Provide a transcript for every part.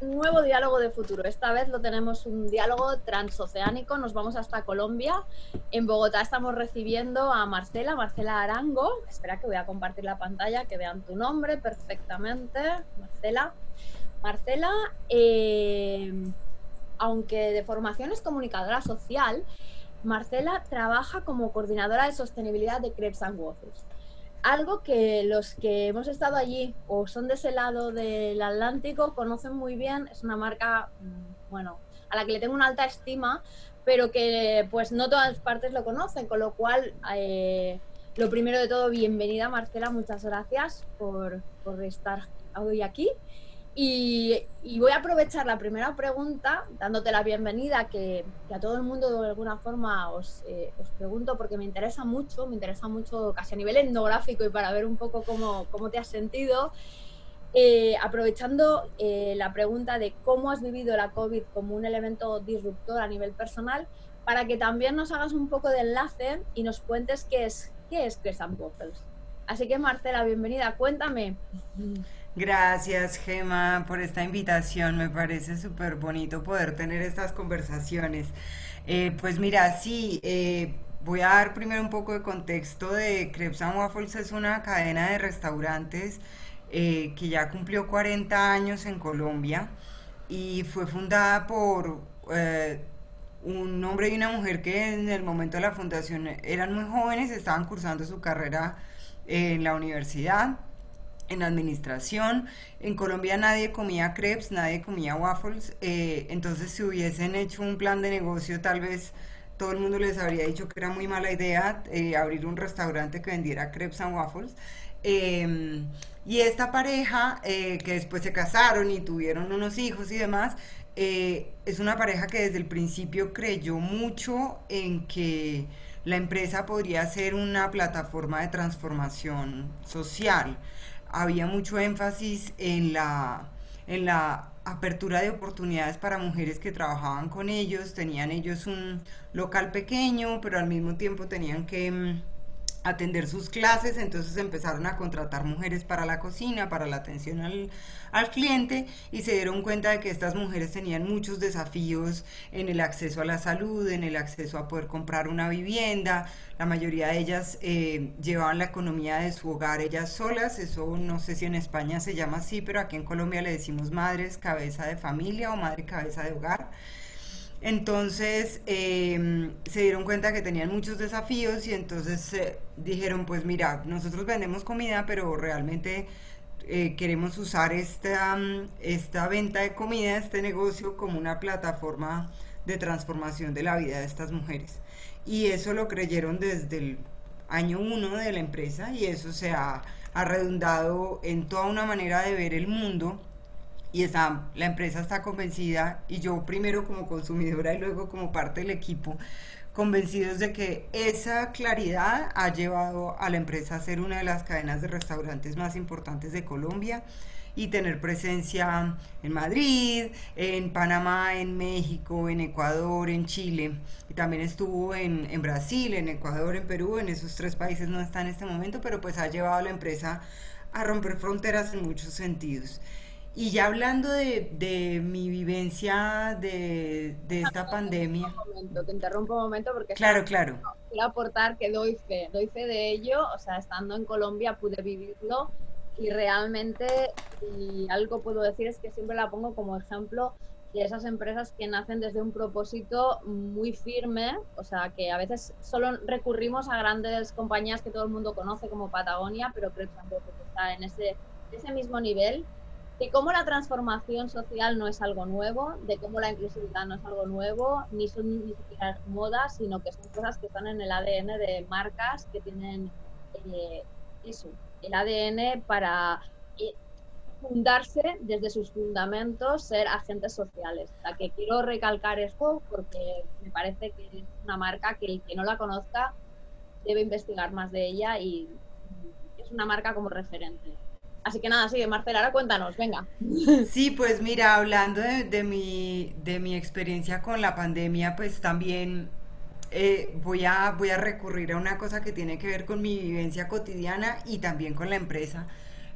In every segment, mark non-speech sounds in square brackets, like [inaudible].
Un nuevo diálogo de futuro. Esta vez lo tenemos un diálogo transoceánico. Nos vamos hasta Colombia. En Bogotá estamos recibiendo a Marcela, Marcela Arango. Espera que voy a compartir la pantalla, que vean tu nombre perfectamente. Marcela. Marcela, eh, aunque de formación es comunicadora social, Marcela trabaja como coordinadora de sostenibilidad de Crepes and Waffles algo que los que hemos estado allí o son de ese lado del Atlántico conocen muy bien, es una marca, mm, bueno, a la que le tengo una alta estima, pero que pues no todas partes lo conocen, con lo cual, eh, lo primero de todo, bienvenida Marcela, muchas gracias por, por estar hoy aquí. Y, voy a aprovechar la primera pregunta, dándote la bienvenida, que, a todo el mundo de alguna forma os, eh, os, pregunto, porque me interesa mucho, me interesa mucho casi a nivel etnográfico y para ver un poco cómo, cómo te has sentido. Eh, aprovechando eh, la pregunta de cómo has vivido la COVID como un elemento disruptor a nivel personal, para que también nos hagas un poco de enlace y nos cuentes qué es, qué es Crescent Waffles. Así que Marcela, bienvenida, cuéntame. [laughs] Gracias, Gema, por esta invitación. Me parece súper bonito poder tener estas conversaciones. Eh, pues mira, sí, eh, voy a dar primero un poco de contexto de Crepes and Waffles. Es una cadena de restaurantes eh, que ya cumplió 40 años en Colombia y fue fundada por un hombre y una mujer que en el momento de la fundación eran muy jóvenes, estaban cursando su carrera en la universidad en administración. En Colombia nadie comía crepes, nadie comía waffles. Eh, entonces, si hubiesen hecho un plan de negocio, tal vez todo el mundo les habría dicho que era muy mala idea eh, abrir un restaurante que vendiera crepes and waffles. Em, y esta pareja, eh, que después se casaron y tuvieron unos hijos y demás, es una pareja que desde el principio creyó mucho en que la empresa podría ser una plataforma de transformación social había mucho énfasis en la, en la apertura de oportunidades para mujeres que trabajaban con ellos, tenían ellos un local pequeño, pero al mismo tiempo tenían que mm, atender sus clases, entonces empezaron a contratar mujeres para la cocina, para la atención al, al, cliente y se dieron cuenta de que estas mujeres tenían muchos desafíos en el acceso a la salud, en el acceso a poder comprar una vivienda, la mayoría de ellas eh, llevaban la economía de su hogar ellas solas, eso no sé si en España se llama así, pero aquí en Colombia le decimos madres cabeza de familia o madre cabeza de hogar. Entonces em, se dieron cuenta que tenían muchos desafíos y entonces dijeron, pues mira, nosotros vendemos comida, pero realmente eh, queremos usar esta, esta venta de comida, este negocio como una plataforma de transformación de la vida de estas mujeres. Y eso lo creyeron desde el año uno de la empresa y eso se ha, ha redundado en toda una manera de ver el mundo y está, la empresa está convencida y yo primero como consumidora y luego como parte del equipo convencidos de que esa claridad ha llevado a la empresa a ser una de las cadenas de restaurantes más importantes de Colombia y tener presencia en Madrid, en Panamá, en México, en Ecuador, en Chile. Y también estuvo en, en, Brasil, en Ecuador, en Perú. En esos tres países no está en este momento, pero pues ha llevado a la empresa a romper fronteras en muchos sentidos. Y ya hablando de, mi vivencia de, esta pandemia. Un momento, te interrumpo un momento porque. Claro, claro. Quiero aportar que doy fe, doy fe de ello. O sea, estando en Colombia pude vivirlo y realmente, y algo puedo decir es que siempre la pongo como ejemplo de esas empresas que nacen desde un propósito muy firme, o sea, que a veces solo recurrimos a grandes compañías que todo el mundo conoce como Patagonia, pero creo que está en ese, ese mismo nivel de cómo la transformación social no es algo nuevo, de cómo la inclusividad no es algo nuevo, ni son ni siquiera modas, sino que son cosas que están en el ADN de marcas que tienen eh, eso, el ADN para eh, fundarse desde sus fundamentos, ser agentes sociales. La que quiero recalcar esto porque me parece que es una marca que el que no la conozca debe investigar más de ella y es una marca como referente. Así que nada, sigue Marcela, ahora cuéntanos, venga. Sí, pues mira, hablando de, mi, de mi experiencia con la pandemia, pues también eh, voy, a, voy a recurrir a una cosa que tiene que ver con mi vivencia cotidiana y también con la empresa.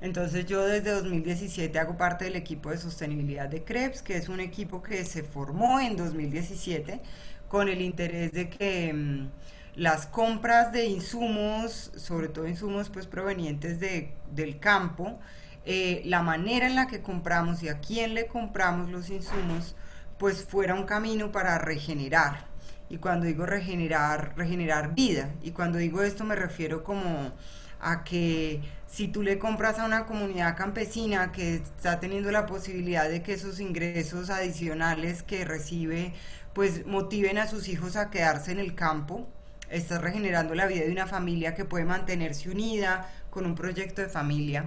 Entonces yo desde 2017 hago parte del equipo de sostenibilidad de CREPS, que es un equipo que se formó en 2017 con el interés de que mm, las compras de insumos, sobre todo insumos pues provenientes de, del campo, eh, la manera en la que compramos y a quién le compramos los insumos, pues fuera un camino para regenerar. Y cuando digo regenerar, regenerar vida. Y cuando digo esto me refiero como a que si tú le compras a una comunidad campesina que está teniendo la posibilidad de que esos ingresos adicionales que recibe pues motiven a sus hijos a quedarse en el campo, estás regenerando la vida de una familia que puede mantenerse unida con un proyecto de familia.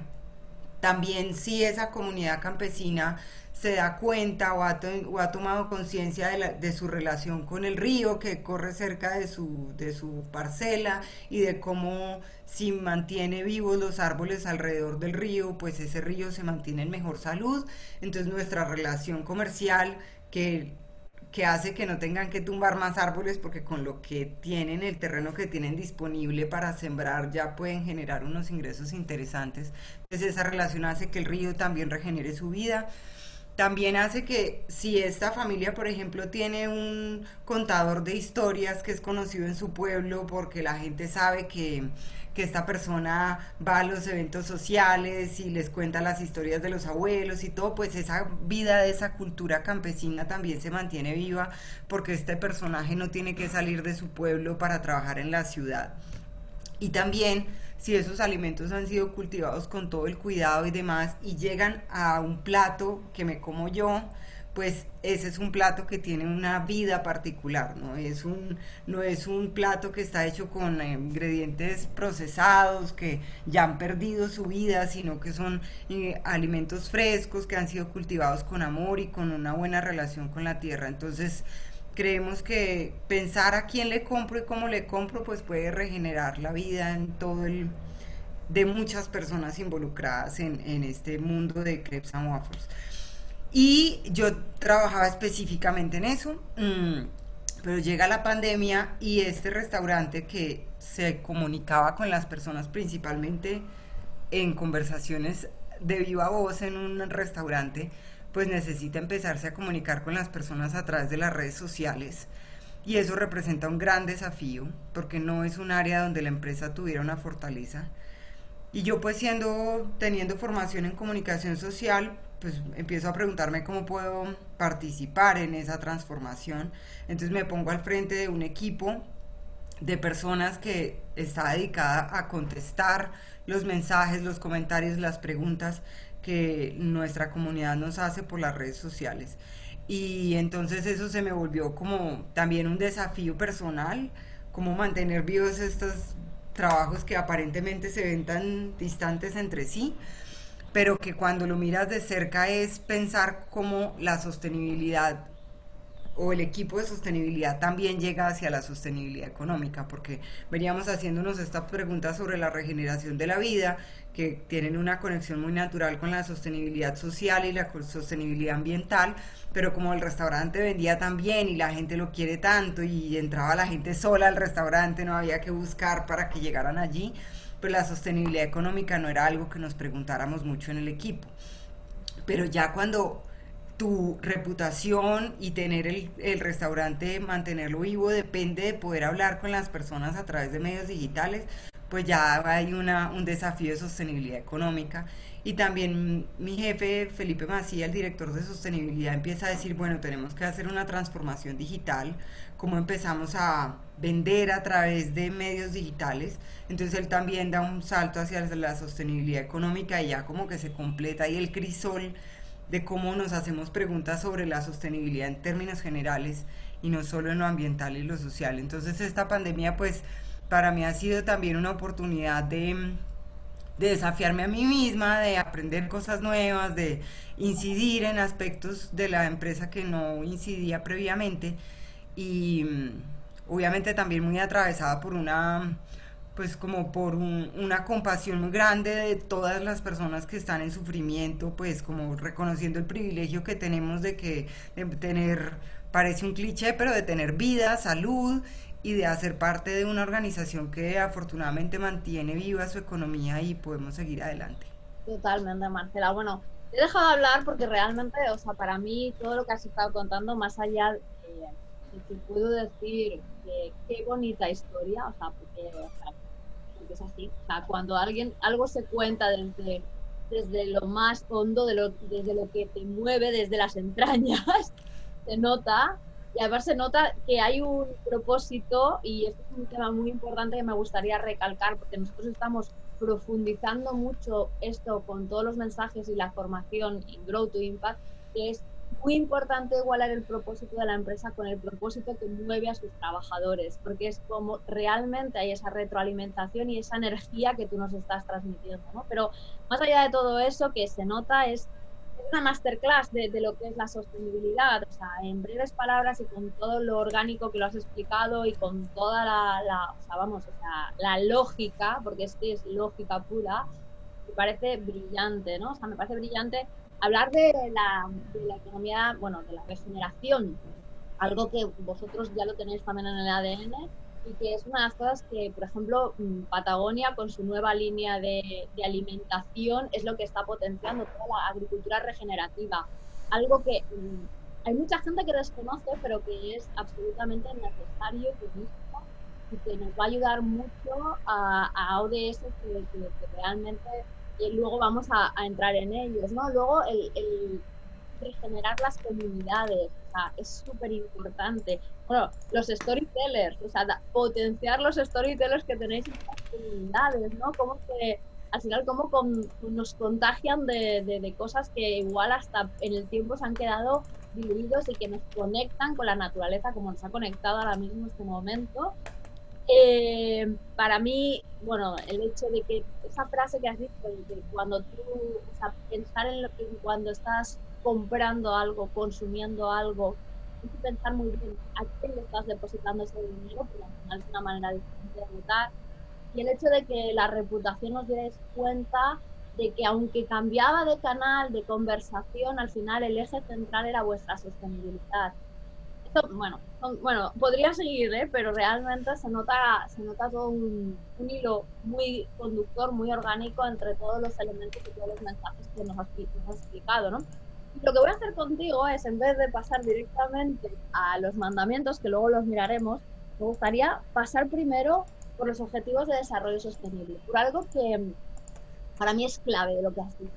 También si esa comunidad campesina se da cuenta o ha, tomado conciencia de, su relación con el río que corre cerca de su, de su parcela y de cómo si mantiene vivos los árboles alrededor del río, pues ese río se mantiene en mejor salud. Entonces nuestra relación comercial que que hace que no tengan que tumbar más árboles porque con lo que tienen, el terreno que tienen disponible para sembrar ya pueden generar unos ingresos interesantes. Entonces esa relación hace que el río también regenere su vida también hace que si esta familia, por ejemplo, tiene un contador de historias que es conocido en su pueblo porque la gente sabe que, esta persona va a los eventos sociales y les cuenta las historias de los abuelos y todo, pues esa vida de esa cultura campesina también se mantiene viva porque este personaje no tiene que salir de su pueblo para trabajar en la ciudad. Y también si esos alimentos han sido cultivados con todo el cuidado y demás y llegan a un plato que me como yo, pues ese es un plato que tiene una vida particular, no es un, no es un plato que está hecho con ingredientes procesados que ya han perdido su vida, sino que son eh, alimentos frescos que han sido cultivados con amor y con una buena relación con la tierra. Entonces, creemos que pensar a quién le compro y cómo le compro, pues puede regenerar la vida en todo el de muchas personas involucradas en, este mundo de crepes and waffles. Y yo trabajaba específicamente en eso, mm, pero llega la pandemia y este restaurante que se comunicaba con las personas principalmente en conversaciones de viva voz en un restaurante, pues necesita empezarse a comunicar con las personas a través de las redes sociales. Y eso representa un gran desafío, porque no es un área donde la empresa tuviera una fortaleza. Y yo pues siendo, teniendo formación en comunicación social, pues empiezo a preguntarme cómo puedo participar en esa transformación. Entonces me pongo al frente de un equipo de personas que está dedicada a contestar los mensajes, los comentarios, las preguntas que nuestra comunidad nos hace por las redes sociales. Y entonces eso se me volvió como también un desafío personal, como mantener vivos estos trabajos que aparentemente se ven tan distantes entre sí, pero que cuando lo miras de cerca es pensar cómo la sostenibilidad o el equipo de sostenibilidad también llega hacia la sostenibilidad económica, porque veníamos haciéndonos estas preguntas sobre la regeneración de la vida, que tienen una conexión muy natural con la sostenibilidad social y la sostenibilidad ambiental, pero como el restaurante vendía tan bien y la gente lo quiere tanto y entraba la gente sola al restaurante, no había que buscar para que llegaran allí, pues la sostenibilidad económica no era algo que nos preguntáramos mucho en el equipo. Pero ya cuando tu reputación y tener el, el, restaurante, mantenerlo vivo, depende de poder hablar con las personas a través de medios digitales, pues ya hay una, un desafío de sostenibilidad económica. Y también mi jefe, Felipe Macía, el director de sostenibilidad, empieza a decir, bueno, tenemos que hacer una transformación digital, cómo empezamos a vender a través de medios digitales. Entonces él también da un salto hacia la sostenibilidad económica y ya como que se completa ahí el crisol de cómo nos hacemos preguntas sobre la sostenibilidad en términos generales y no solo en lo ambiental y lo social. Entonces esta pandemia pues para mí ha sido también una oportunidad de, desafiarme a mí misma, de aprender cosas nuevas, de incidir en aspectos de la empresa que no incidía previamente y obviamente también muy atravesada por una pues como por una compasión muy grande de todas las personas que están en sufrimiento, pues como reconociendo el privilegio que tenemos de que de tener, parece un cliché, pero de tener vida, salud y de hacer parte de una organización que afortunadamente mantiene viva su economía y podemos seguir adelante. Totalmente, Marcela. Bueno, he dejado hablar porque realmente, o sea, para mí todo lo que has estado contando, más allá de, que puedo decir que qué bonita historia, o sea, porque, es así, o sea, cuando alguien, algo se cuenta desde, desde lo más hondo, de lo, desde lo que te mueve, desde las entrañas, [laughs] se nota, y además se nota que hay un propósito, y esto es un tema muy importante que me gustaría recalcar, porque nosotros estamos profundizando mucho esto con todos los mensajes y la formación en Grow to Impact, que es muy importante igualar el propósito de la empresa con el propósito que mueve a sus trabajadores, porque es como realmente hay esa retroalimentación y esa energía que tú nos estás transmitiendo. ¿no? Pero más allá de todo eso, que se nota es una masterclass de, lo que es la sostenibilidad, o sea, en breves palabras y con todo lo orgánico que lo has explicado y con toda la, la o sea, vamos, o sea, la lógica, porque es que es lógica pura, me parece brillante, ¿no? O sea, me parece brillante hablar de la, de la economía, bueno, de la regeneración, algo que vosotros ya lo tenéis también en el ADN, y que es una de las cosas que, por ejemplo, mm, Patagonia con su nueva línea de, alimentación es lo que está potenciando toda la agricultura regenerativa. Algo que mm, hay mucha gente que desconoce, pero que es absolutamente necesario y que nos va a ayudar mucho a, ODS que, realmente y luego vamos a, entrar en ellos. ¿no? Luego el, el regenerar las comunidades, o sea, es súper importante bueno, los storytellers, o sea, potenciar los storytellers que tenéis en las comunidades, ¿no? Cómo que, al final, cómo nos contagian de, de, cosas que igual hasta en el tiempo se han quedado diluidos y que nos conectan con la naturaleza como nos ha conectado ahora mismo en este momento. Eh, para mí, bueno, el hecho de que esa frase que has dicho, de cuando tú, o sea, pensar en lo que cuando estás comprando algo, consumiendo algo, hay que pensar muy bien a quién le estás depositando ese dinero, porque al es una manera de votar. Y el hecho de que la reputación os dierais cuenta de que aunque cambiaba de canal, de conversación, al final el eje central era vuestra sostenibilidad. Bueno, bueno, podría seguir, ¿eh? pero realmente se nota, se nota todo un, un, hilo muy conductor, muy orgánico entre todos los elementos y todos los mensajes que nos has, nos has explicado, ¿no? lo que voy a hacer contigo es, en vez de pasar directamente a los mandamientos, que luego los miraremos, me gustaría pasar primero por los objetivos de desarrollo sostenible, por algo que para mí es clave de lo que has dicho.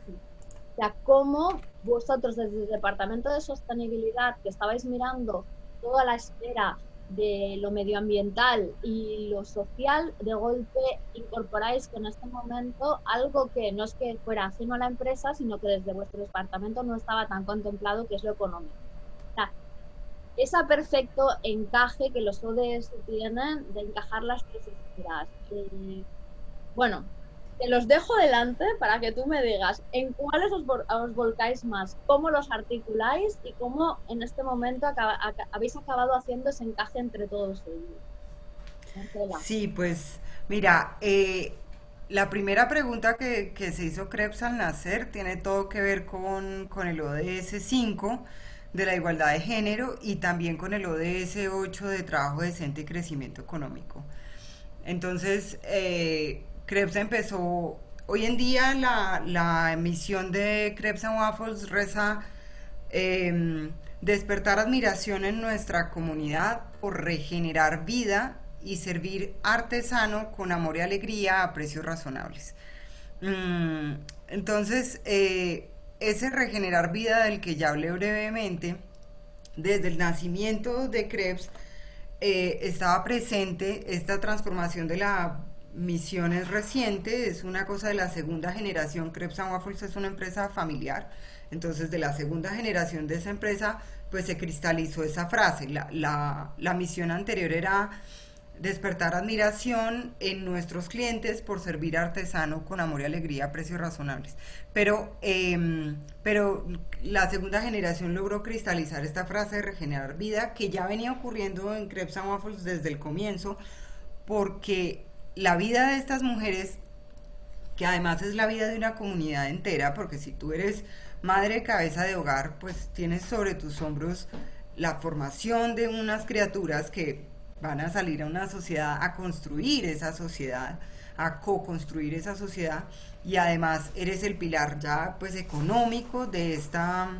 O sea, cómo vosotros desde el Departamento de Sostenibilidad, que estabais mirando toda la esfera de lo medioambiental y lo social, de golpe incorporáis con este momento algo que no es que fuera ajeno a la empresa, sino que desde vuestro departamento no estaba tan contemplado, que es lo económico. O ese perfecto encaje que los ODS tienen de encajar las tres esferas. Eh, bueno, te los dejo delante para que tú me digas en cuáles os, volcáis más, cómo los articuláis y cómo en este momento habéis acabado haciendo ese encaje entre todos ellos. Sí, pues mira, eh, la primera pregunta que, se hizo Krebs al nacer tiene todo que ver con, con el ODS 5 de la igualdad de género y también con el ODS 8 de trabajo decente y crecimiento económico. Entonces, eh, Krebs empezó, hoy en día la, la emisión de Krebs and Waffles reza em, despertar admiración en nuestra comunidad por regenerar vida y servir artesano con amor y alegría a precios razonables. Mm, entonces, eh, ese regenerar vida del que ya hablé brevemente, desde el nacimiento de Krebs, eh, estaba presente esta transformación de la Misión es reciente, es una cosa de la segunda generación. Krebs Waffles es una empresa familiar. Entonces, de la segunda generación de esa empresa, pues se cristalizó esa frase. La, la, misión anterior era despertar admiración en nuestros clientes por servir artesano con amor y alegría a precios razonables. Pero, em, pero la segunda generación logró cristalizar esta frase de regenerar vida que ya venía ocurriendo en Krebs Waffles desde el comienzo, porque la vida de estas mujeres, que además es la vida de una comunidad entera, porque si tú eres madre cabeza de hogar, pues tienes sobre tus hombros la formación de unas criaturas que van a salir a una sociedad, a construir esa sociedad, a co-construir esa sociedad y además eres el pilar ya pues económico de esta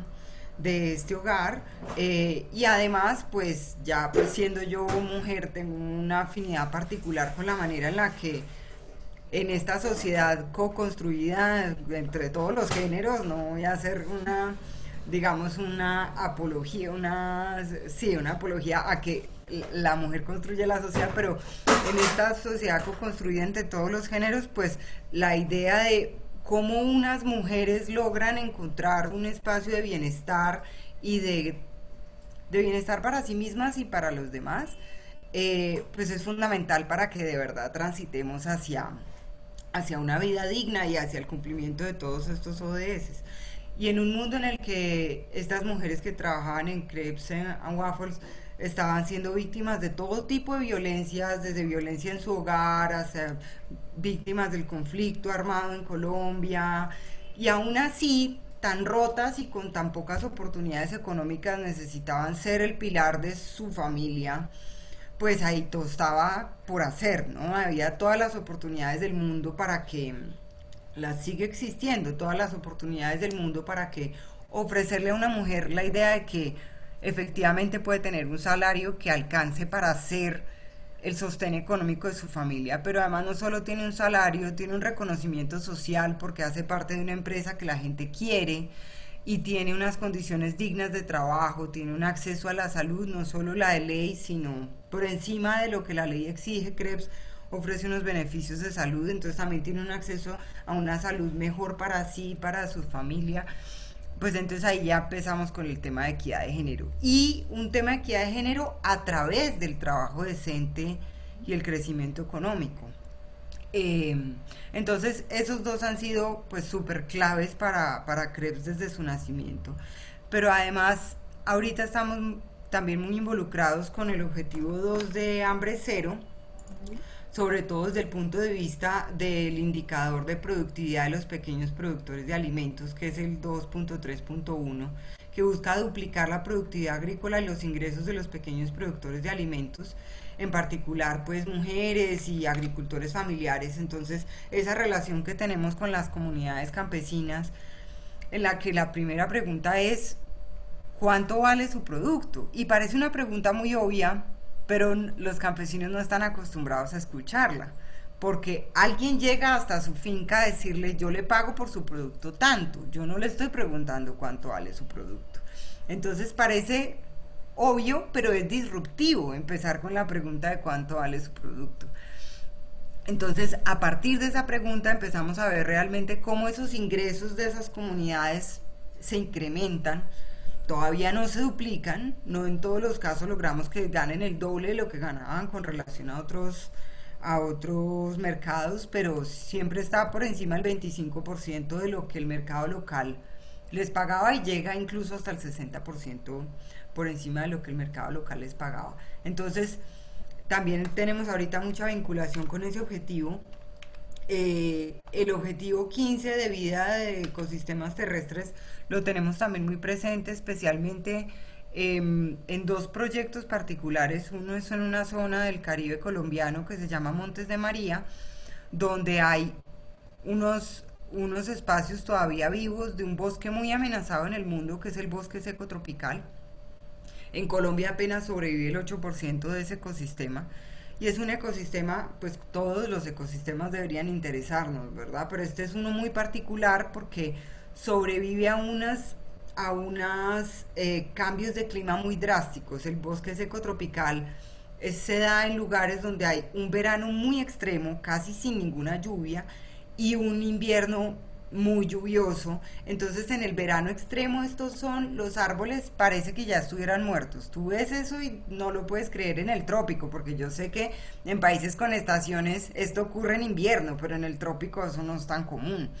de este hogar eh, y además pues ya pues siendo yo mujer tengo una afinidad particular con la manera en la que en esta sociedad co-construida entre todos los géneros no voy a hacer una digamos una apología una sí una apología a que la mujer construye la sociedad pero en esta sociedad co-construida entre todos los géneros pues la idea de cómo unas mujeres logran encontrar un espacio de bienestar y de, bienestar para sí mismas y para los demás, eh, pues es fundamental para que de verdad transitemos hacia, hacia una vida digna y hacia el cumplimiento de todos estos ODS. Y en un mundo en el que estas mujeres que trabajaban en Crepes and Waffles estaban siendo víctimas de todo tipo de violencias, desde violencia en su hogar, hasta víctimas del conflicto armado en Colombia, y aún así, tan rotas y con tan pocas oportunidades económicas necesitaban ser el pilar de su familia, pues ahí todo estaba por hacer, ¿no? Había todas las oportunidades del mundo para que las sigue existiendo, todas las oportunidades del mundo para que ofrecerle a una mujer la idea de que efectivamente puede tener un salario que alcance para hacer el sostén económico de su familia, pero además no solo tiene un salario, tiene un reconocimiento social porque hace parte de una empresa que la gente quiere y tiene unas condiciones dignas de trabajo, tiene un acceso a la salud, no solo la de ley, sino por encima de lo que la ley exige, Krebs ofrece unos beneficios de salud, entonces también tiene un acceso a una salud mejor para sí, para su familia pues entonces ahí ya empezamos con el tema de equidad de género. Y un tema de equidad de género a través del trabajo decente y el crecimiento económico. Em, entonces esos dos han sido pues súper claves para, para Krebs desde su nacimiento. Pero además ahorita estamos también muy involucrados con el objetivo 2 de hambre cero sobre todo desde el punto de vista del indicador de productividad de los pequeños productores de alimentos, que es el 2.3.1, que busca duplicar la productividad agrícola y los ingresos de los pequeños productores de alimentos, en particular pues mujeres y agricultores familiares. Entonces, esa relación que tenemos con las comunidades campesinas, en la que la primera pregunta es, ¿cuánto vale su producto? Y parece una pregunta muy obvia, pero los campesinos no están acostumbrados a escucharla, porque alguien llega hasta su finca a decirle yo le pago por su producto tanto, yo no le estoy preguntando cuánto vale su producto. Entonces parece obvio, pero es disruptivo empezar con la pregunta de cuánto vale su producto. Entonces, a partir de esa pregunta empezamos a ver realmente cómo esos ingresos de esas comunidades se incrementan todavía no se duplican, no en todos los casos logramos que ganen el doble de lo que ganaban con relación a otros a otros mercados, pero siempre está por encima del 25% de lo que el mercado local les pagaba y llega incluso hasta el 60% por encima de lo que el mercado local les pagaba. Entonces, también tenemos ahorita mucha vinculación con ese objetivo eh, el objetivo 15 de vida de ecosistemas terrestres lo tenemos también muy presente, especialmente em, en dos proyectos particulares. Uno es en una zona del Caribe colombiano que se llama Montes de María, donde hay unos, unos espacios todavía vivos de un bosque muy amenazado en el mundo, que es el bosque seco tropical. En Colombia apenas sobrevive el 8% de ese ecosistema y es un ecosistema, pues todos los ecosistemas deberían interesarnos, ¿verdad? Pero este es uno muy particular porque sobrevive a unas a unos eh, cambios de clima muy drásticos. El bosque seco tropical se da en lugares donde hay un verano muy extremo, casi sin ninguna lluvia, y un invierno muy lluvioso. Entonces en el verano extremo estos son los árboles, parece que ya estuvieran muertos. Tú ves eso y no lo puedes creer en el trópico, porque yo sé que en países con estaciones esto ocurre en invierno, pero en el trópico eso no es tan común.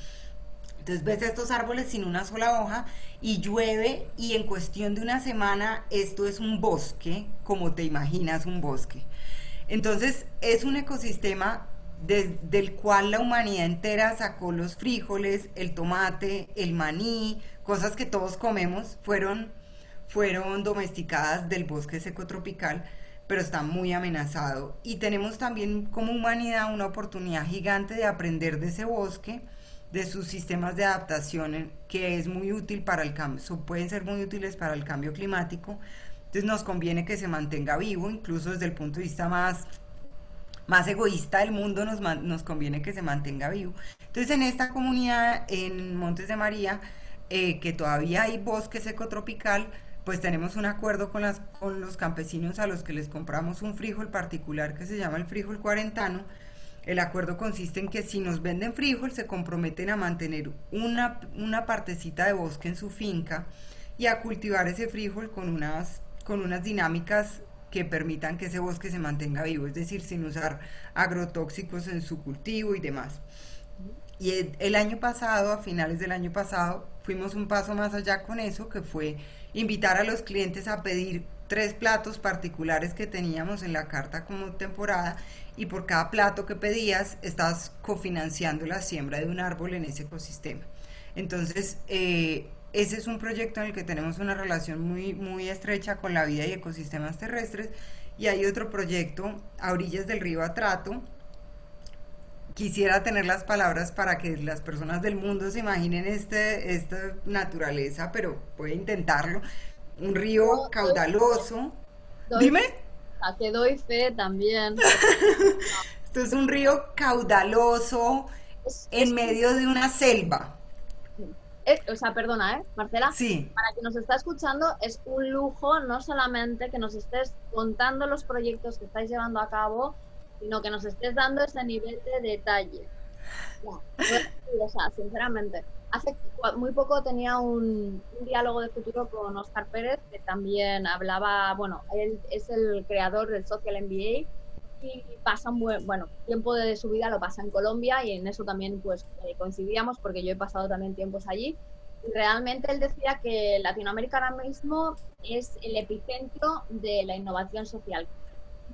Entonces ves estos árboles sin una sola hoja y llueve y en cuestión de una semana esto es un bosque, como te imaginas un bosque. Entonces es un ecosistema del cual la humanidad entera sacó los frijoles, el tomate, el maní, cosas que todos comemos, fueron, fueron domesticadas del bosque seco tropical, pero está muy amenazado. Y tenemos también como humanidad una oportunidad gigante de aprender de ese bosque, de sus sistemas de adaptación, que es muy útil para el cambio, pueden ser muy útiles para el cambio climático. Entonces nos conviene que se mantenga vivo, incluso desde el punto de vista más más egoísta del mundo nos, nos conviene que se mantenga vivo. Entonces en esta comunidad en Montes de María, eh, que todavía hay bosque seco tropical, pues tenemos un acuerdo con, las, con los campesinos a los que les compramos un frijol particular que se llama el frijol cuarentano. El acuerdo consiste en que si nos venden frijol se comprometen a mantener una, una partecita de bosque en su finca y a cultivar ese frijol con unas, con unas dinámicas que permitan que ese bosque se mantenga vivo, es decir, sin usar agrotóxicos en su cultivo y demás. Y el año pasado, a finales del año pasado, fuimos un paso más allá con eso, que fue invitar a los clientes a pedir tres platos particulares que teníamos en la carta como temporada y por cada plato que pedías estás cofinanciando la siembra de un árbol en ese ecosistema. Entonces, eh, ese es un proyecto en el que tenemos una relación muy, muy estrecha con la vida y ecosistemas terrestres. Y hay otro proyecto a orillas del río Atrato. Quisiera tener las palabras para que las personas del mundo se imaginen este, esta naturaleza, pero puede intentarlo. Un río caudaloso. Dime. A que doy fe también. [laughs] Esto es un río caudaloso en medio de una selva o sea, perdona, ¿eh, Marcela? Sí. Para quien nos está escuchando, es un lujo no solamente que nos estés contando los proyectos que estáis llevando a cabo, sino que nos estés dando ese nivel de detalle. o sea, sinceramente. Hace muy poco tenía un, diálogo de futuro con Oscar Pérez, que también hablaba, bueno, él es el creador del Social MBA y pasa un buen, bueno, tiempo de su vida lo pasa en Colombia y en eso también pues eh, coincidíamos porque yo he pasado también tiempos allí. Y realmente él decía que Latinoamérica ahora mismo es el epicentro de la innovación social,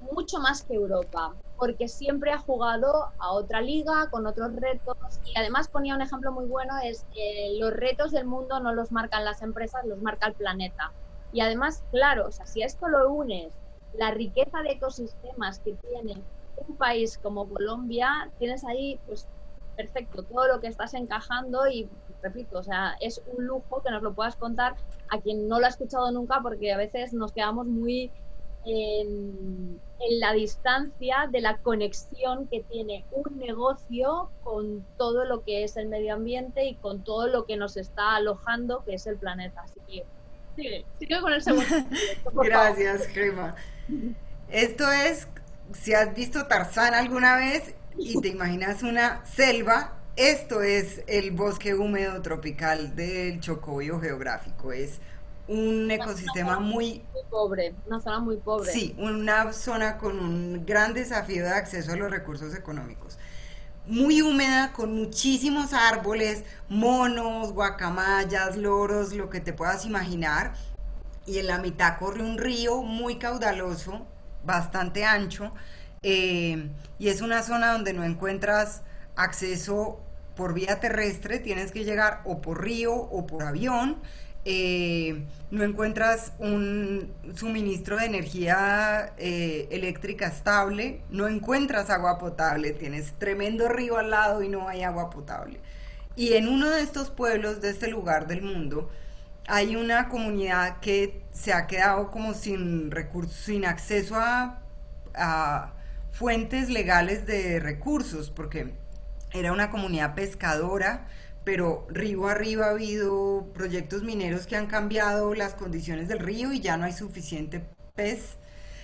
mucho más que Europa, porque siempre ha jugado a otra liga, con otros retos, y además ponía un ejemplo muy bueno, es que los retos del mundo no los marcan las empresas, los marca el planeta. Y además, claro, o sea, si esto lo unes la riqueza de ecosistemas que tiene un país como Colombia, tienes ahí, pues, perfecto, todo lo que estás encajando y, repito, o sea, es un lujo que nos lo puedas contar a quien no lo ha escuchado nunca porque a veces nos quedamos muy en, en, la distancia de la conexión que tiene un negocio con todo lo que es el medio ambiente y con todo lo que nos está alojando, que es el planeta. Así que sigue, sigue con el segundo. Gracias, Gemma. Esto es, si has visto Tarzán alguna vez y te imaginas una selva, esto es el bosque húmedo tropical del Chocobio geográfico. Es un ecosistema muy, muy, pobre, una zona muy pobre. Sí, una zona con un gran desafío de acceso a los recursos económicos. Muy húmeda, con muchísimos árboles, monos, guacamayas, loros, lo que te puedas imaginar y en la mitad corre un río muy caudaloso, bastante ancho, eh, y es una zona donde no encuentras acceso por vía terrestre, tienes que llegar o por río o por avión. Eh, no encuentras un suministro de energía eh, eléctrica estable, no encuentras agua potable, tienes tremendo río al lado y no hay agua potable. Y en uno de estos pueblos de este lugar del mundo, hay una comunidad que se ha quedado como sin recursos, sin acceso a, fuentes legales de recursos, porque era una comunidad pescadora, pero río arriba ha habido proyectos mineros que han cambiado las condiciones del río y ya no hay suficiente pez.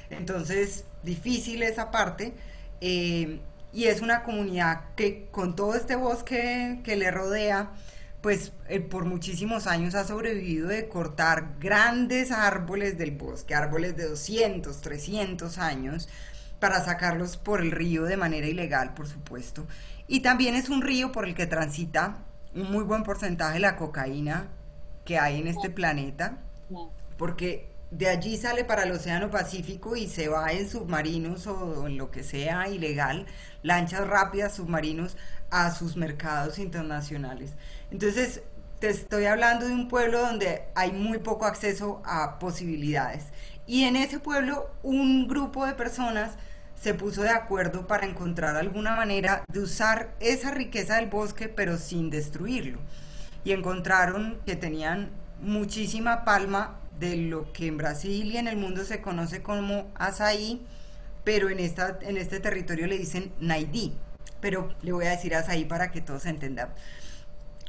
Entonces, difícil esa parte. Eh, y es una comunidad que con todo este bosque que le rodea, pues eh, por muchísimos años ha sobrevivido de cortar grandes árboles del bosque, árboles de 200, 300 años, para sacarlos por el río de manera ilegal, por supuesto. Y también es un río por el que transita un muy buen porcentaje de la cocaína que hay en este planeta, porque de allí sale para el Océano Pacífico y se va en submarinos o en lo que sea ilegal, lanchas rápidas, submarinos, a sus mercados internacionales. Entonces, te estoy hablando de un pueblo donde hay muy poco acceso a posibilidades. Y en ese pueblo un grupo de personas se puso de acuerdo para encontrar alguna manera de usar esa riqueza del bosque pero sin destruirlo. Y encontraron que tenían muchísima palma de lo que en Brasil y en el mundo se conoce como azaí, pero en, esta, en este territorio le dicen naidí. Pero le voy a decir azaí para que todos entendan.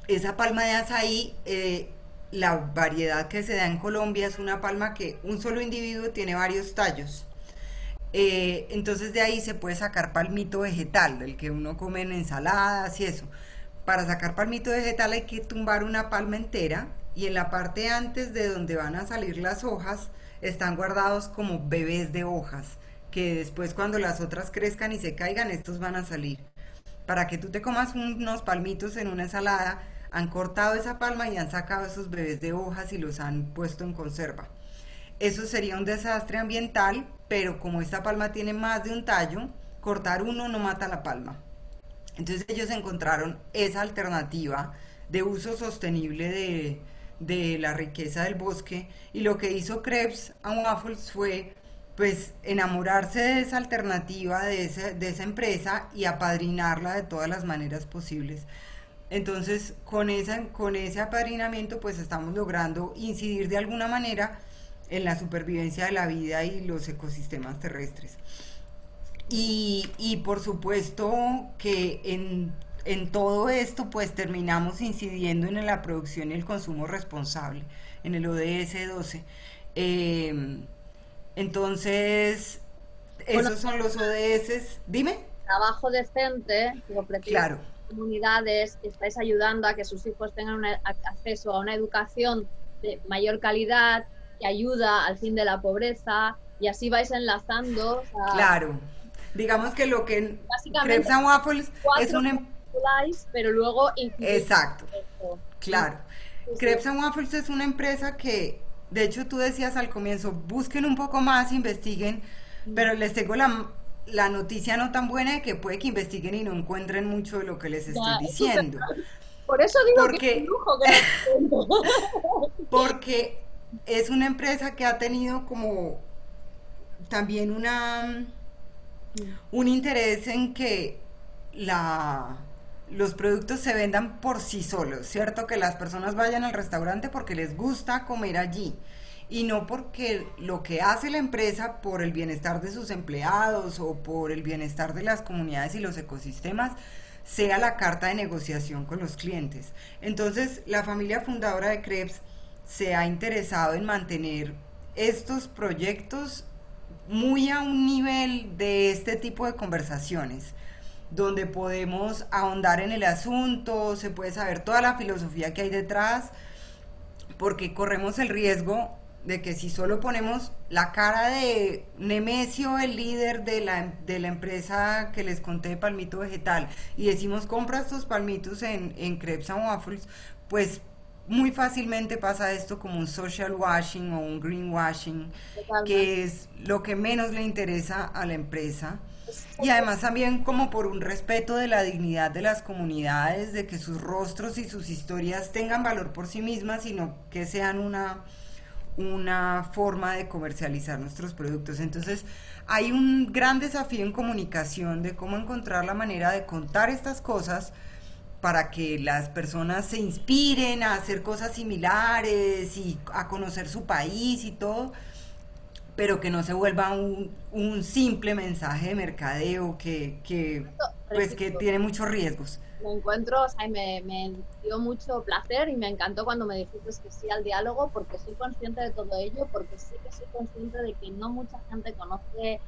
Esa palma de azaí, eh, la variedad que se da en Colombia es una palma que un solo individuo tiene varios tallos. Eh, entonces de ahí se puede sacar palmito vegetal, del que uno come en ensaladas y eso. Para sacar palmito vegetal hay que tumbar una palma entera y en la parte antes de donde van a salir las hojas están guardados como bebés de hojas, que después cuando las otras crezcan y se caigan, estos van a salir. Para que tú te comas unos palmitos en una ensalada, han cortado esa palma y han sacado esos bebés de hojas y los han puesto en conserva. Eso sería un desastre ambiental, pero como esta palma tiene más de un tallo, cortar uno no mata la palma. Entonces ellos encontraron esa alternativa de uso sostenible de, de la riqueza del bosque y lo que hizo Krebs a Waffles fue pues enamorarse de esa alternativa, de, de esa empresa y apadrinarla de todas las maneras posibles. Entonces, con, esa, con ese apadrinamiento, pues estamos logrando incidir de alguna manera en la supervivencia de la vida y los ecosistemas terrestres. Y, y por supuesto que en en todo esto pues terminamos incidiendo en la producción y el consumo responsable, en el ODS 12. Em, entonces, esos son los ODS. Dime. Trabajo decente, claro. comunidades, estáis ayudando a que sus hijos tengan acceso a una educación de mayor calidad, que ayuda al fin de la pobreza, y así vais enlazando. Claro. Digamos que lo que Crepes and Waffles es un em- pero luego... Exacto, claro. Crepes and Waffles es una empresa que, de hecho tú decías al comienzo, busquen un poco más, investiguen, pero les tengo la, la noticia no tan buena de que puede que investiguen y no encuentren mucho de lo que les estoy diciendo. Por eso digo porque, que es lujo que [laughs] Porque es una empresa que ha tenido como también una un interés en que la los productos se vendan por sí solos, ¿cierto? Que las personas vayan al restaurante porque les gusta comer allí y no porque lo que hace la empresa por el bienestar de sus empleados o por el bienestar de las comunidades y los ecosistemas sea la carta de negociación con los clientes. Entonces, la familia fundadora de Krebs se ha interesado en mantener estos proyectos muy a un nivel de este tipo de conversaciones donde podemos ahondar en el asunto, se puede saber toda la filosofía que hay detrás, porque corremos el riesgo de que si solo ponemos la cara de Nemesio, el líder de la, de la empresa que les conté de Palmito Vegetal, y decimos compra estos palmitos en, en Crepes and Waffles, pues muy fácilmente pasa esto como un social washing o un green washing, que es lo que menos le interesa a la empresa. Y además también como por un respeto de la dignidad de las comunidades, de que sus rostros y sus historias tengan valor por sí mismas, sino que sean una, una forma de comercializar nuestros productos. Entonces hay un gran desafío en comunicación de cómo encontrar la manera de contar estas cosas para que las personas se inspiren a hacer cosas similares y a conocer su país y todo pero que no se vuelva un, un simple mensaje de mercadeo que, que pues que tiene muchos riesgos. Me encuentro, o sea, me, me, dio mucho placer y me encantó cuando me dijiste que sí al diálogo porque soy consciente de todo ello, porque sí que soy consciente de que no mucha gente conoce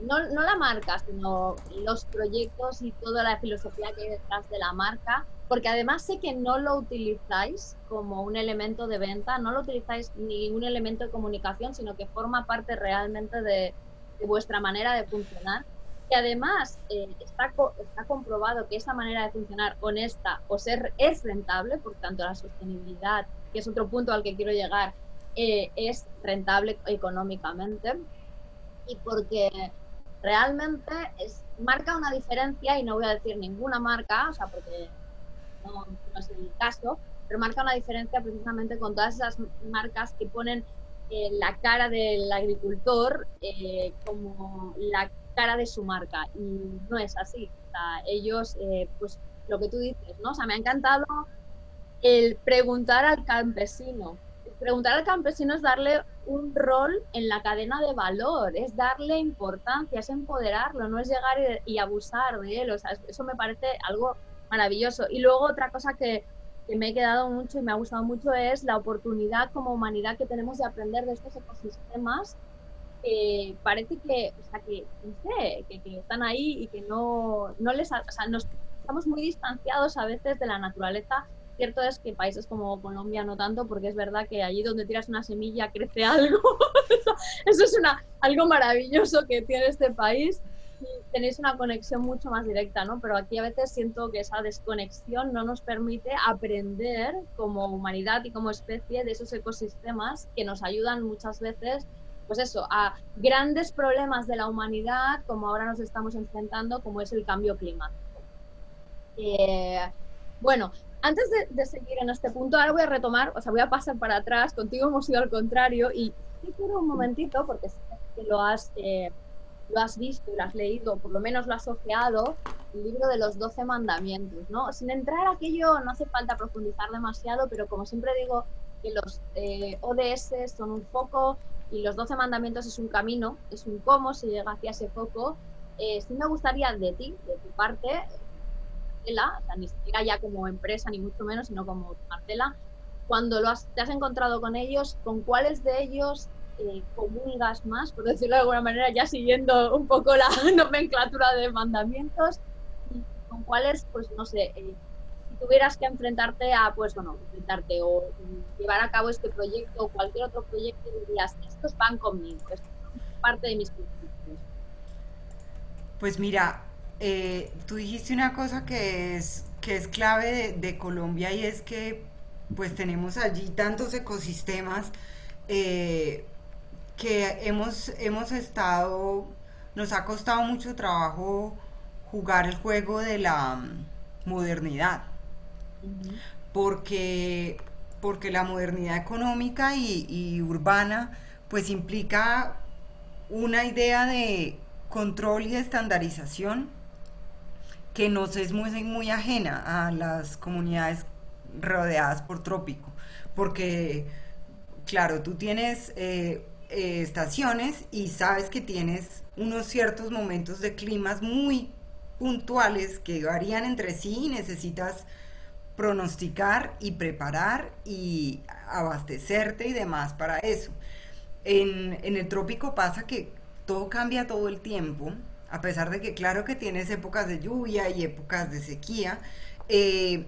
no, no la marca, sino los proyectos y toda la filosofía que hay detrás de la marca porque además sé que no lo utilizáis como un elemento de venta, no lo utilizáis ni un elemento de comunicación, sino que forma parte realmente de, vuestra manera de funcionar. Y además eh, está, está comprobado que esa manera de funcionar honesta o ser es rentable, por tanto la sostenibilidad, que es otro punto al que quiero llegar, eh, es rentable económicamente y porque realmente es, marca una diferencia y no voy a decir ninguna marca, o sea, porque no, es el caso, pero marca una diferencia precisamente con todas esas marcas que ponen eh, la cara del agricultor eh, como la cara de su marca y no es así. O sea, ellos, eh, pues lo que tú dices, ¿no? O sea, me ha encantado el preguntar al campesino. preguntar al campesino es darle un rol en la cadena de valor, es darle importancia, es empoderarlo, no es llegar y, abusar de él. Eso me parece algo maravilloso. Y luego otra cosa que, que me he quedado mucho y me ha gustado mucho es la oportunidad como humanidad que tenemos de aprender de estos ecosistemas que parece que, o sea, que, no que, están ahí y que no, no les, o sea, nos estamos muy distanciados a veces de la naturaleza. Cierto es que países como Colombia no tanto, porque es verdad que allí donde tiras una semilla crece algo. [laughs] eso, es una, algo maravilloso que tiene este país tenéis una conexión mucho más directa, ¿no? Pero aquí a veces siento que esa desconexión no nos permite aprender como humanidad y como especie de esos ecosistemas que nos ayudan muchas veces, pues eso, a grandes problemas de la humanidad como ahora nos estamos enfrentando, como es el cambio climático. Eh, bueno, antes de, seguir en este punto, ahora voy a retomar, o sea, voy a pasar para atrás, contigo hemos ido al contrario y quiero un momentito, porque sé que lo has... Eh, lo has visto lo has leído, por lo menos lo has ojeado, el libro de los doce mandamientos, ¿no? Sin entrar a aquello no hace falta profundizar demasiado, pero como siempre digo, que los eh, ODS son un foco y los doce mandamientos es un camino, es un cómo se llega hacia ese foco. Eh, sí me gustaría de ti, de tu parte, Marcela, o sea, ni siquiera ya como empresa, ni mucho menos, sino como Marcela, cuando lo has, te has encontrado con ellos, ¿con cuáles de ellos eh, comulgas más, por decirlo de alguna manera, ya siguiendo un poco la [laughs] nomenclatura de mandamientos, con cuáles, pues no sé, eh, si tuvieras que enfrentarte a, pues bueno, enfrentarte o llevar a cabo este proyecto o cualquier otro proyecto, dirías, estos van conmigo, esto es parte de mis principios. Pues mira, eh, tú dijiste una cosa que es, que es clave de, de, Colombia y es que pues tenemos allí tantos ecosistemas eh, que hemos, hemos estado, nos ha costado mucho trabajo jugar el juego de la modernidad, porque, porque la modernidad económica y, urbana pues implica una idea de control y estandarización que nos es muy, muy ajena a las comunidades rodeadas por trópico, porque claro, tú tienes eh, eh, estaciones y sabes que tienes unos ciertos momentos de climas muy puntuales que varían entre sí y necesitas pronosticar y preparar y abastecerte y demás para eso. En, el trópico pasa que todo cambia todo el tiempo, a pesar de que claro que tienes épocas de lluvia y épocas de sequía, eh,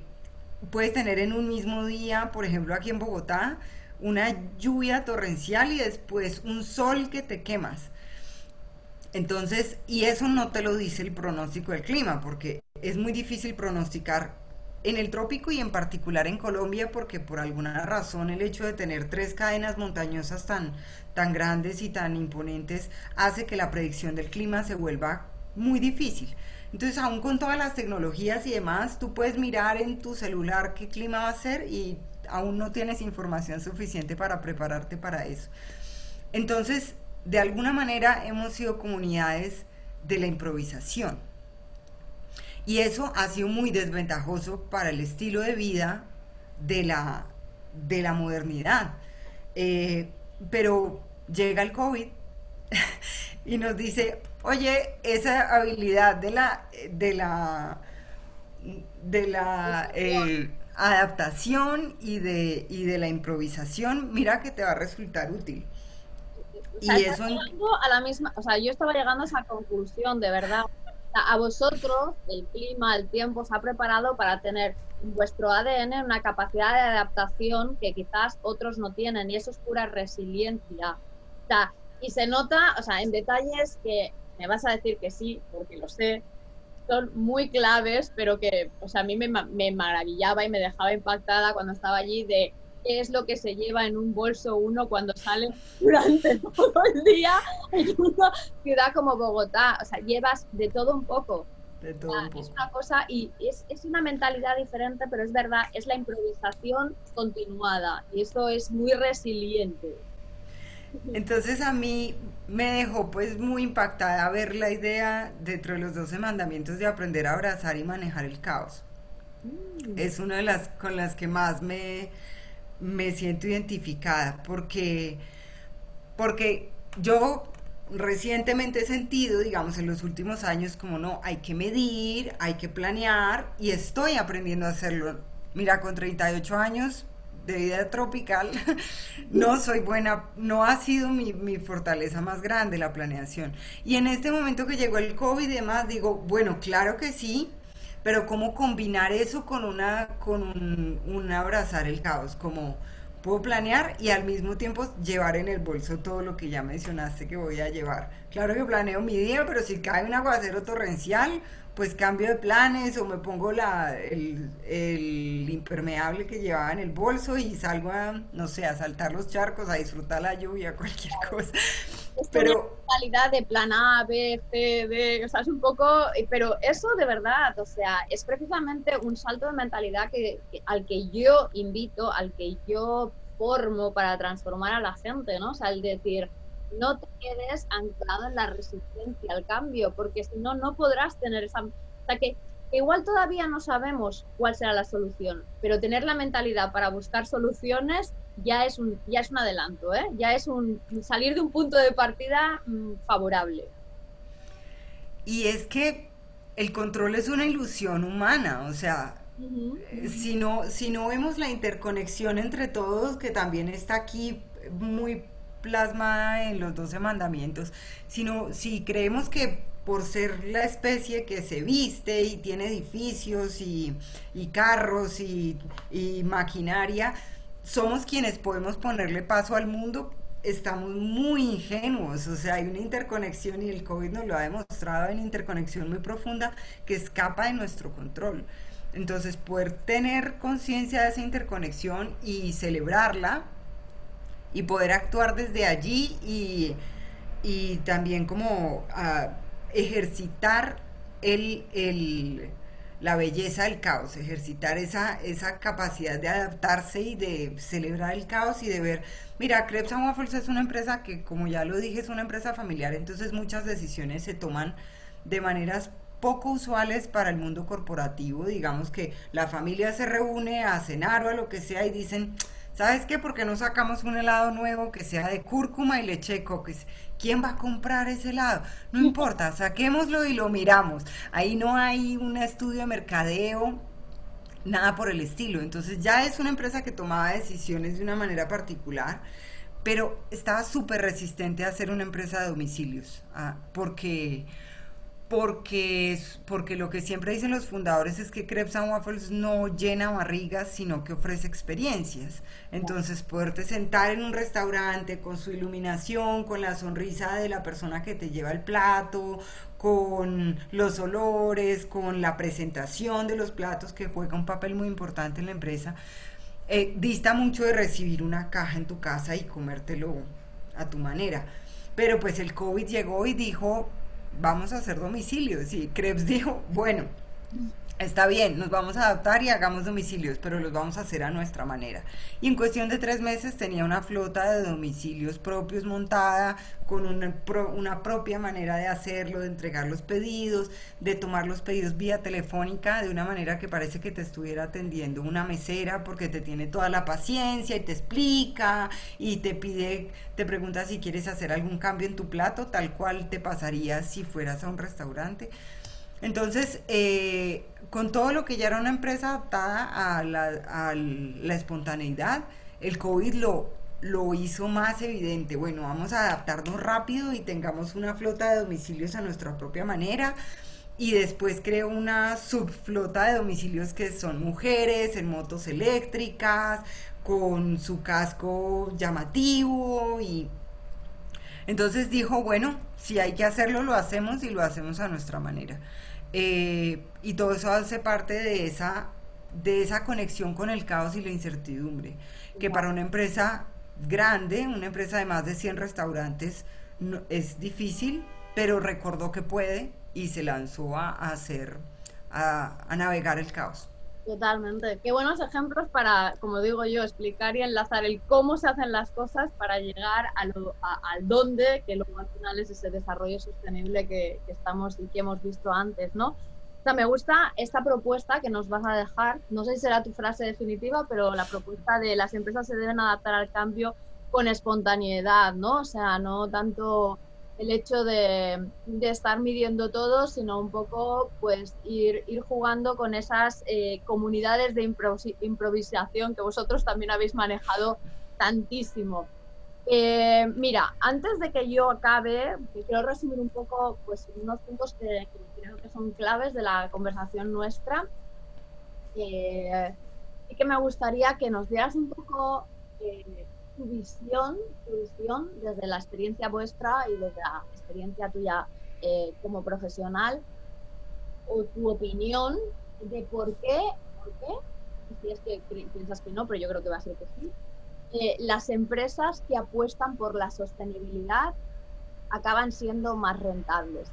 puedes tener en un mismo día, por ejemplo aquí en Bogotá, una lluvia torrencial y después un sol que te quemas. Entonces, y eso no te lo dice el pronóstico del clima, porque es muy difícil pronosticar en el trópico y en particular en Colombia, porque por alguna razón el hecho de tener tres cadenas montañosas tan, tan grandes y tan imponentes hace que la predicción del clima se vuelva muy difícil. Entonces, aún con todas las tecnologías y demás, tú puedes mirar en tu celular qué clima va a ser y aún no tienes información suficiente para prepararte para eso. Entonces, de alguna manera hemos sido comunidades de la improvisación. Y eso ha sido muy desventajoso para el estilo de vida de la, de la modernidad. Eh, pero llega el COVID [laughs] y nos dice, oye, esa habilidad de la, de la, de la, eh, adaptación y de, y de la improvisación, mira que te va a resultar útil. y eso a la misma, o sea, yo estaba llegando a esa conclusión, de verdad. A vosotros el clima, el tiempo os ha preparado para tener en vuestro ADN una capacidad de adaptación que quizás otros no tienen y eso es pura resiliencia. Y se nota, o sea, en detalles que me vas a decir que sí, porque lo sé, son muy claves, pero que o sea, a mí me, me, maravillaba y me dejaba impactada cuando estaba allí de qué es lo que se lleva en un bolso uno cuando sale durante [laughs] todo el día en una ciudad como Bogotá. O sea, llevas de todo un poco. De todo un poco. Es una cosa y es, es una mentalidad diferente, pero es verdad, es la improvisación continuada y eso es muy resiliente. Entonces a mí me dejó pues muy impactada ver la idea dentro de los 12 mandamientos de aprender a abrazar y manejar el caos. Mm. Es una de las con las que más me, me siento identificada porque, porque yo recientemente he sentido, digamos, en los últimos años, como no, hay que medir, hay que planear y estoy aprendiendo a hacerlo. Mira, con 38 años de vida tropical, [laughs] no soy buena, no ha sido mi, mi, fortaleza más grande la planeación. Y en este momento que llegó el COVID y demás, digo, bueno, claro que sí, pero cómo combinar eso con una, con un, un abrazar el caos, como puedo planear y al mismo tiempo llevar en el bolso todo lo que ya mencionaste que voy a llevar. Claro que planeo mi día, pero si cae un aguacero torrencial, pues cambio de planes o me pongo la, el, el, impermeable que llevaba en el bolso y salgo a, no sé, a saltar los charcos, a disfrutar la lluvia, [laughs] cualquier cosa. Es pero calidad de plan A, B, C, D, o sea, es un poco, pero eso de verdad, o sea, es precisamente un salto de mentalidad que, al que yo invito, al que yo formo para transformar a la gente, ¿no? O sea, el decir, no te quedes anclado en la resistencia al cambio, porque si no, no podrás tener esa... O sea, que, igual todavía no sabemos cuál será la solución, pero tener la mentalidad para buscar soluciones ya es un, ya es un adelanto, ¿eh? ya es un salir de un punto de partida mm, favorable. Y es que el control es una ilusión humana, o sea, si, no, si no vemos la interconexión entre todos, que también está aquí muy plasmada en los doce mandamientos, sino si creemos que por ser la especie que se viste y tiene edificios y, carros y, y, maquinaria, somos quienes podemos ponerle paso al mundo, estamos muy ingenuos, o sea, hay una interconexión y el COVID nos lo ha demostrado, hay una interconexión muy profunda que escapa de nuestro control. Entonces, poder tener conciencia de esa interconexión y celebrarla, y poder actuar desde allí y, también como ah, ejercitar el, la belleza del caos, ejercitar esa, esa capacidad de adaptarse y de celebrar el caos y de ver, mira, Krebs Waffles es una empresa que, como ya lo dije, es una empresa familiar, entonces muchas decisiones se toman de maneras poco usuales para el mundo corporativo, digamos que la familia se reúne a cenar o a lo que sea y dicen, ¿Sabes qué? Porque no sacamos un helado nuevo que sea de cúrcuma y leche de coques. ¿Quién va a comprar ese helado? No importa, saquémoslo y lo miramos. Ahí no hay un estudio de mercadeo, nada por el estilo. Entonces ya es una empresa que tomaba decisiones de una manera particular, pero estaba súper resistente a ser una empresa de domicilios, ah, porque porque, porque lo que siempre dicen los fundadores es que Crepes and Waffles no llena barrigas, sino que ofrece experiencias. Entonces, poderte sentar en un restaurante con su iluminación, con la sonrisa de la persona que te lleva el plato, con los olores, con la presentación de los platos, que juega un papel muy importante en la empresa, eh, dista mucho de recibir una caja en tu casa y comértelo a tu manera. Pero pues el COVID llegó y dijo, vamos a hacer domicilios. Y Krebs dijo, bueno, está bien, nos vamos a adaptar y hagamos domicilios, pero los vamos a hacer a nuestra manera. Y en cuestión de tres meses tenía una flota de domicilios propios montada, con una, una, propia manera de hacerlo, de entregar los pedidos, de tomar los pedidos vía telefónica, de una manera que parece que te estuviera atendiendo una mesera porque te tiene toda la paciencia y te explica y te pide, te pregunta si quieres hacer algún cambio en tu plato, tal cual te pasaría si fueras a un restaurante. Entonces, eh, con todo lo que ya era una empresa adaptada a la, espontaneidad, el COVID lo, lo hizo más evidente. Bueno, vamos a adaptarnos rápido y tengamos una flota de domicilios a nuestra propia manera. Y después creo una subflota de domicilios que son mujeres en motos eléctricas, con su casco llamativo y entonces dijo, bueno, si hay que hacerlo, lo hacemos y lo hacemos a nuestra manera. Eh, y todo eso hace parte de esa, de esa conexión con el caos y la incertidumbre, que para una empresa grande, una empresa de más de 100 restaurantes, es difícil, pero recordó que puede y se lanzó a, hacer, a, navegar el caos. Totalmente. Qué buenos ejemplos para, como digo yo, explicar y enlazar el cómo se hacen las cosas para llegar a lo, al dónde, que luego al final es ese desarrollo sostenible que, que, estamos y que hemos visto antes, ¿no? O sea, me gusta esta propuesta que nos vas a dejar. No sé si será tu frase definitiva, pero la propuesta de las empresas se deben adaptar al cambio con espontaneidad, ¿no? O sea, no tanto el hecho de, estar midiendo todo, sino un poco pues ir, jugando con esas eh, comunidades de improvisación que vosotros también habéis manejado tantísimo. Eh, mira, antes de que yo acabe, quiero resumir un poco pues, unos puntos que, creo que son claves de la conversación nuestra. Eh, y que me gustaría que nos dieras un poco tu visión, tu visión desde la experiencia vuestra y desde la experiencia tuya eh, como profesional o tu opinión de por qué, por qué, si es que piensas que no, pero yo creo que va a ser que sí, eh, las empresas que apuestan por la sostenibilidad acaban siendo más rentables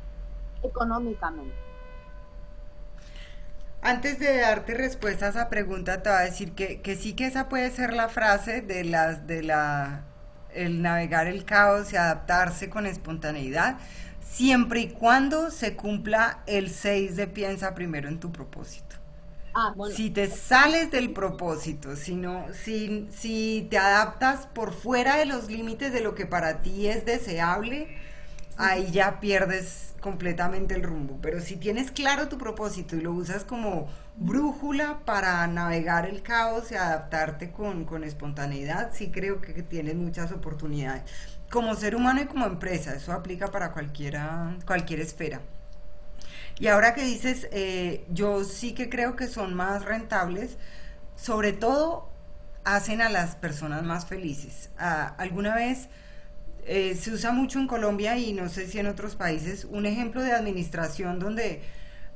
económicamente. Antes de darte respuesta a esa pregunta, te voy a decir que, que sí que esa puede ser la frase de las de la el navegar el caos y adaptarse con espontaneidad, siempre y cuando se cumpla el 6 de piensa primero en tu propósito. Ah, bueno. Si te sales del propósito, si, no, si, si te adaptas por fuera de los límites de lo que para ti es deseable, ahí ya pierdes completamente el rumbo. Pero si tienes claro tu propósito y lo usas como brújula para navegar el caos y adaptarte con, espontaneidad, sí creo que tienes muchas oportunidades. Como ser humano y como empresa, eso aplica para cualquiera, cualquier esfera. Y ahora que dices, eh, yo sí que creo que son más rentables, sobre todo hacen a las personas más felices. Ah, alguna vez eh, se usa mucho en Colombia y no sé si en otros países, un ejemplo de administración donde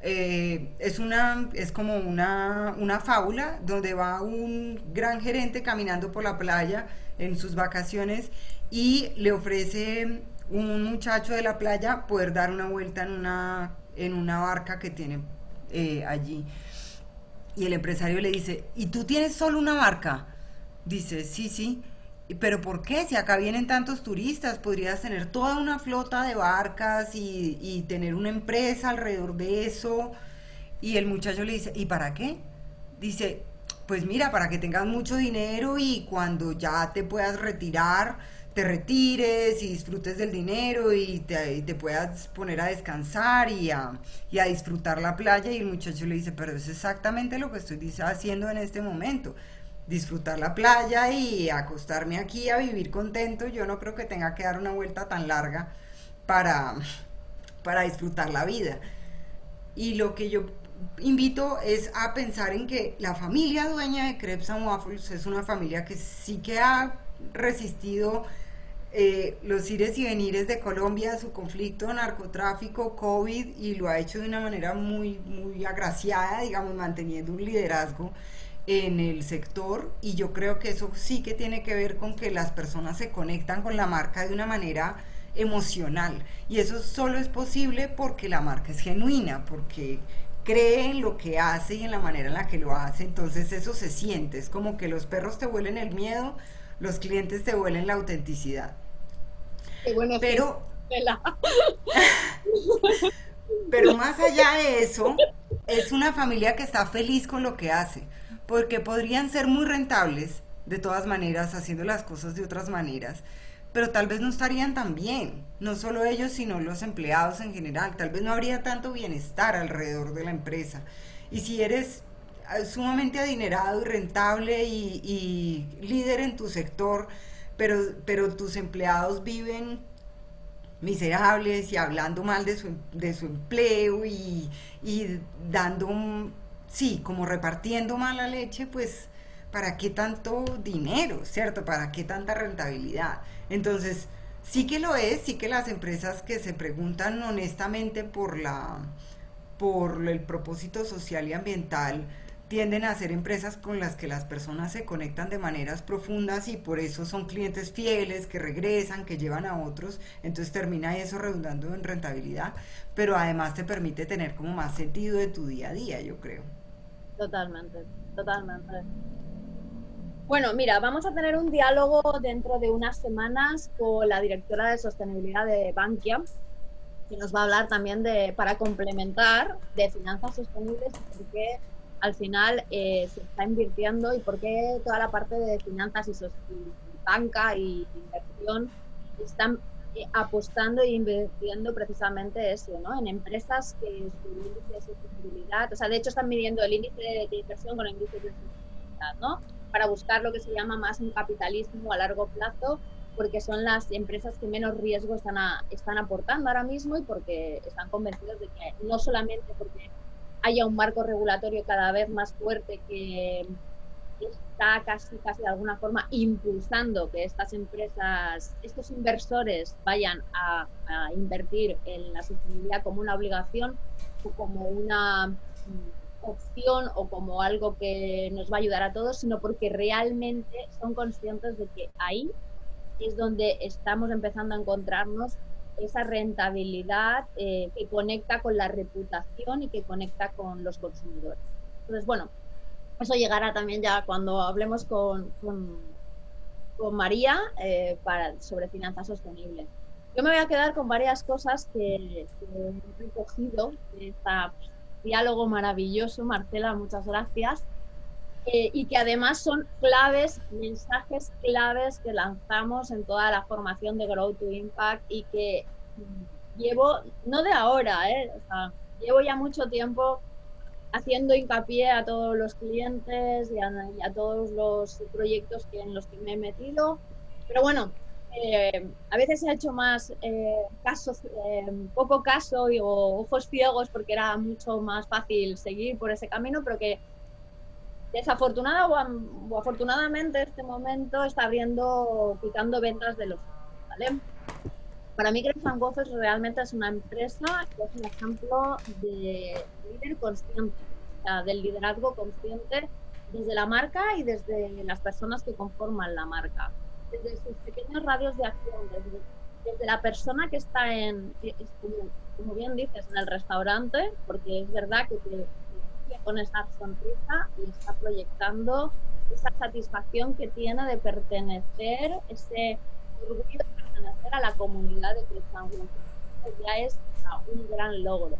eh, es, una, es como una, una fábula donde va un gran gerente caminando por la playa en sus vacaciones y le ofrece un muchacho de la playa poder dar una vuelta en una, en una barca que tiene eh, allí. Y el empresario le dice, ¿y tú tienes solo una barca? Dice, sí, sí. Pero ¿por qué? Si acá vienen tantos turistas, podrías tener toda una flota de barcas y, tener una empresa alrededor de eso. Y el muchacho le dice, ¿y para qué? Dice, pues mira, para que tengas mucho dinero y cuando ya te puedas retirar, te retires y disfrutes del dinero y te, puedas poner a descansar y a, y a, disfrutar la playa. Y el muchacho le dice, pero es exactamente lo que estoy haciendo en este momento disfrutar la playa y acostarme aquí a vivir contento, yo no creo que tenga que dar una vuelta tan larga para, para disfrutar la vida. Y lo que yo invito es a pensar en que la familia dueña de Crepes and Waffles es una familia que sí que ha resistido eh, los ires y venires de Colombia, su conflicto, narcotráfico, COVID, y lo ha hecho de una manera muy, muy agraciada, digamos, manteniendo un liderazgo en el sector y yo creo que eso sí que tiene que ver con que las personas se conectan con la marca de una manera emocional. Y eso solo es posible porque la marca es genuina, porque cree en lo que hace y en la manera en la que lo hace, entonces eso se siente, es como que los perros te huelen el miedo, los clientes te huelen la autenticidad. pero [laughs] pero más allá de eso, es una familia que está feliz con lo que hace porque podrían ser muy rentables de todas maneras, haciendo las cosas de otras maneras, pero tal vez no estarían tan bien, no solo ellos, sino los empleados en general, tal vez no habría tanto bienestar alrededor de la empresa. Y si eres ah, sumamente adinerado y rentable y, líder en tu sector, pero, pero tus empleados viven miserables y hablando mal de su, de su empleo y, y dando un sí, como repartiendo mala leche, pues, ¿para qué tanto dinero, cierto? ¿Para qué tanta rentabilidad? Entonces, sí que lo es, sí que las empresas que se preguntan honestamente por la por el propósito social y ambiental tienden a ser empresas con las que las personas se conectan de maneras profundas y por eso son clientes fieles que regresan, que llevan a otros, entonces termina eso redundando en rentabilidad, pero además te permite tener como más sentido de tu día a día, yo creo. Totalmente, totalmente. Bueno, mira, vamos a tener un diálogo dentro de unas semanas con la directora de sostenibilidad de Bankia, que nos va a hablar también de, para complementar, de finanzas sostenibles y por qué al final eh, se está invirtiendo y por qué toda la parte de finanzas y, y banca y inversión están eh, apostando e invirtiendo precisamente eso, ¿no? En empresas que su índice de sostenibilidad, o sea, de hecho están midiendo el índice de, inversión con el índice de sostenibilidad, ¿no? Para buscar lo que se llama más un capitalismo a largo plazo, porque son las empresas que menos riesgo están, están aportando ahora mismo y porque están convencidos de que no solamente porque haya un marco regulatorio cada vez más fuerte que está casi, casi de alguna forma impulsando que estas empresas, estos inversores vayan a, invertir en la sostenibilidad como una obligación o como una mm, opción o como algo que nos va a ayudar a todos, sino porque realmente son conscientes de que ahí es donde estamos empezando a encontrarnos esa rentabilidad eh, que conecta con la reputación y que conecta con los consumidores. Entonces, bueno, eso llegará también ya cuando hablemos con, con, María eh, para, sobre finanzas sostenibles. Yo me voy a quedar con varias cosas que, he recogido de este diálogo maravilloso. Marcela, muchas gracias. Eh, y que además son claves, mensajes claves que lanzamos en toda la formación de Grow to Impact y que llevo, no de ahora, eh, llevo ya mucho tiempo haciendo hincapié a todos los clientes y a, todos los proyectos que, en los que me he metido. Pero bueno, eh, a veces he hecho más eh, eh, poco caso y, o ojos ciegos porque era mucho más fácil seguir por ese camino, pero que desafortunada o, afortunadamente este momento está abriendo, quitando ventas de los ¿vale? Para mí Greg Waffles realmente es una empresa que es un ejemplo de líder consciente, o sea, del liderazgo consciente desde la marca y desde las personas que conforman la marca, desde sus pequeños radios de acción, desde, la persona que está en, como, bien dices, en el restaurante, porque es verdad que te, con esa sonrisa y está proyectando esa satisfacción que tiene de pertenecer, ese orgullo a la comunidad de Cruzango. Ya es un gran logro.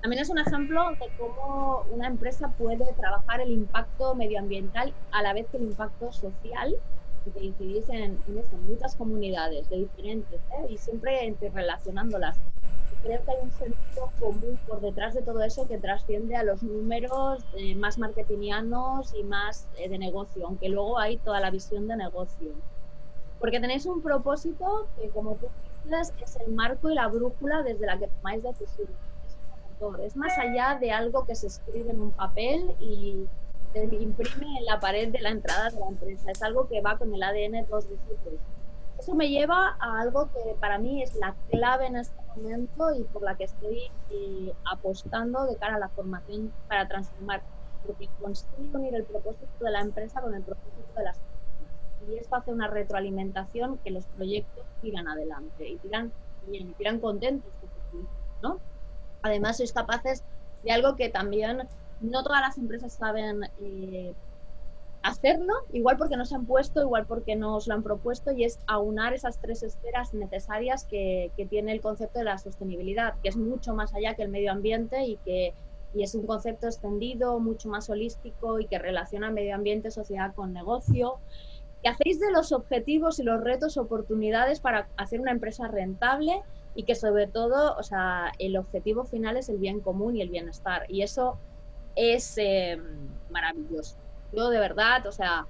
También es un ejemplo de cómo una empresa puede trabajar el impacto medioambiental a la vez que el impacto social y que incidís en, muchas comunidades de diferentes ¿eh? y siempre interrelacionándolas. Creo que hay un sentido común por detrás de todo eso que trasciende a los números eh, más marketingianos y más eh, de negocio, aunque luego hay toda la visión de negocio porque tenéis un propósito que, como tú dices, es el marco y la brújula desde la que tomáis decisiones. Es más allá de algo que se escribe en un papel y se imprime en la pared de la entrada de la empresa. Es algo que va con el ADN de todos vosotros. Eso me lleva a algo que para mí es la clave en este momento y por la que estoy eh, apostando de cara a la formación para transformar, porque consigo unir el propósito de la empresa con el propósito de las y esto hace una retroalimentación que los proyectos tiran adelante y tiran bien, y tiran contentos, ¿no? Además, sois capaces de algo que también no todas las empresas saben eh, hacerlo, igual porque no se han puesto, igual porque no os lo han propuesto, y es aunar esas tres esferas necesarias que, que tiene el concepto de la sostenibilidad, que es mucho más allá que el medio ambiente y que y es un concepto extendido, mucho más holístico y que relaciona medio ambiente, sociedad con negocio que hacéis de los objetivos y los retos oportunidades para hacer una empresa rentable y que sobre todo, o sea, el objetivo final es el bien común y el bienestar. Y eso es eh, maravilloso. Yo de verdad, o sea,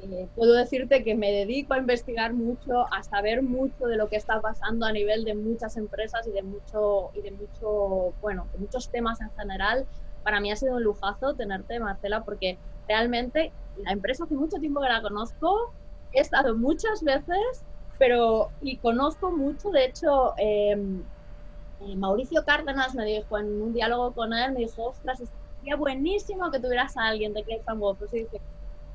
eh, puedo decirte que me dedico a investigar mucho, a saber mucho de lo que está pasando a nivel de muchas empresas y de mucho y de mucho, bueno, de muchos temas en general. Para mí ha sido un lujazo tenerte, Marcela, porque realmente la empresa hace mucho tiempo que la conozco, he estado muchas veces, pero y conozco mucho, de hecho, em, eh, Mauricio Cárdenas me dijo en un diálogo con él, me dijo, ostras, sería buenísimo que tuvieras a alguien de Clay Fan Pues y dije,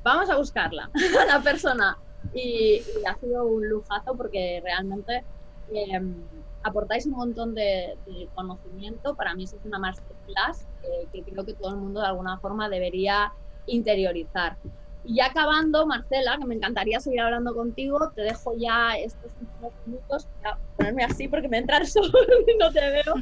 vamos a buscarla, [laughs] la persona. Y, ha sido un lujazo porque realmente em, aportáis un montón de, conocimiento. Para mí eso es una masterclass eh, que creo que todo el mundo de alguna forma debería interiorizar. Y ya acabando, Marcela, que me encantaría seguir hablando contigo, te dejo ya estos últimos minutos para ponerme así porque me entra el sol [laughs] y no te veo,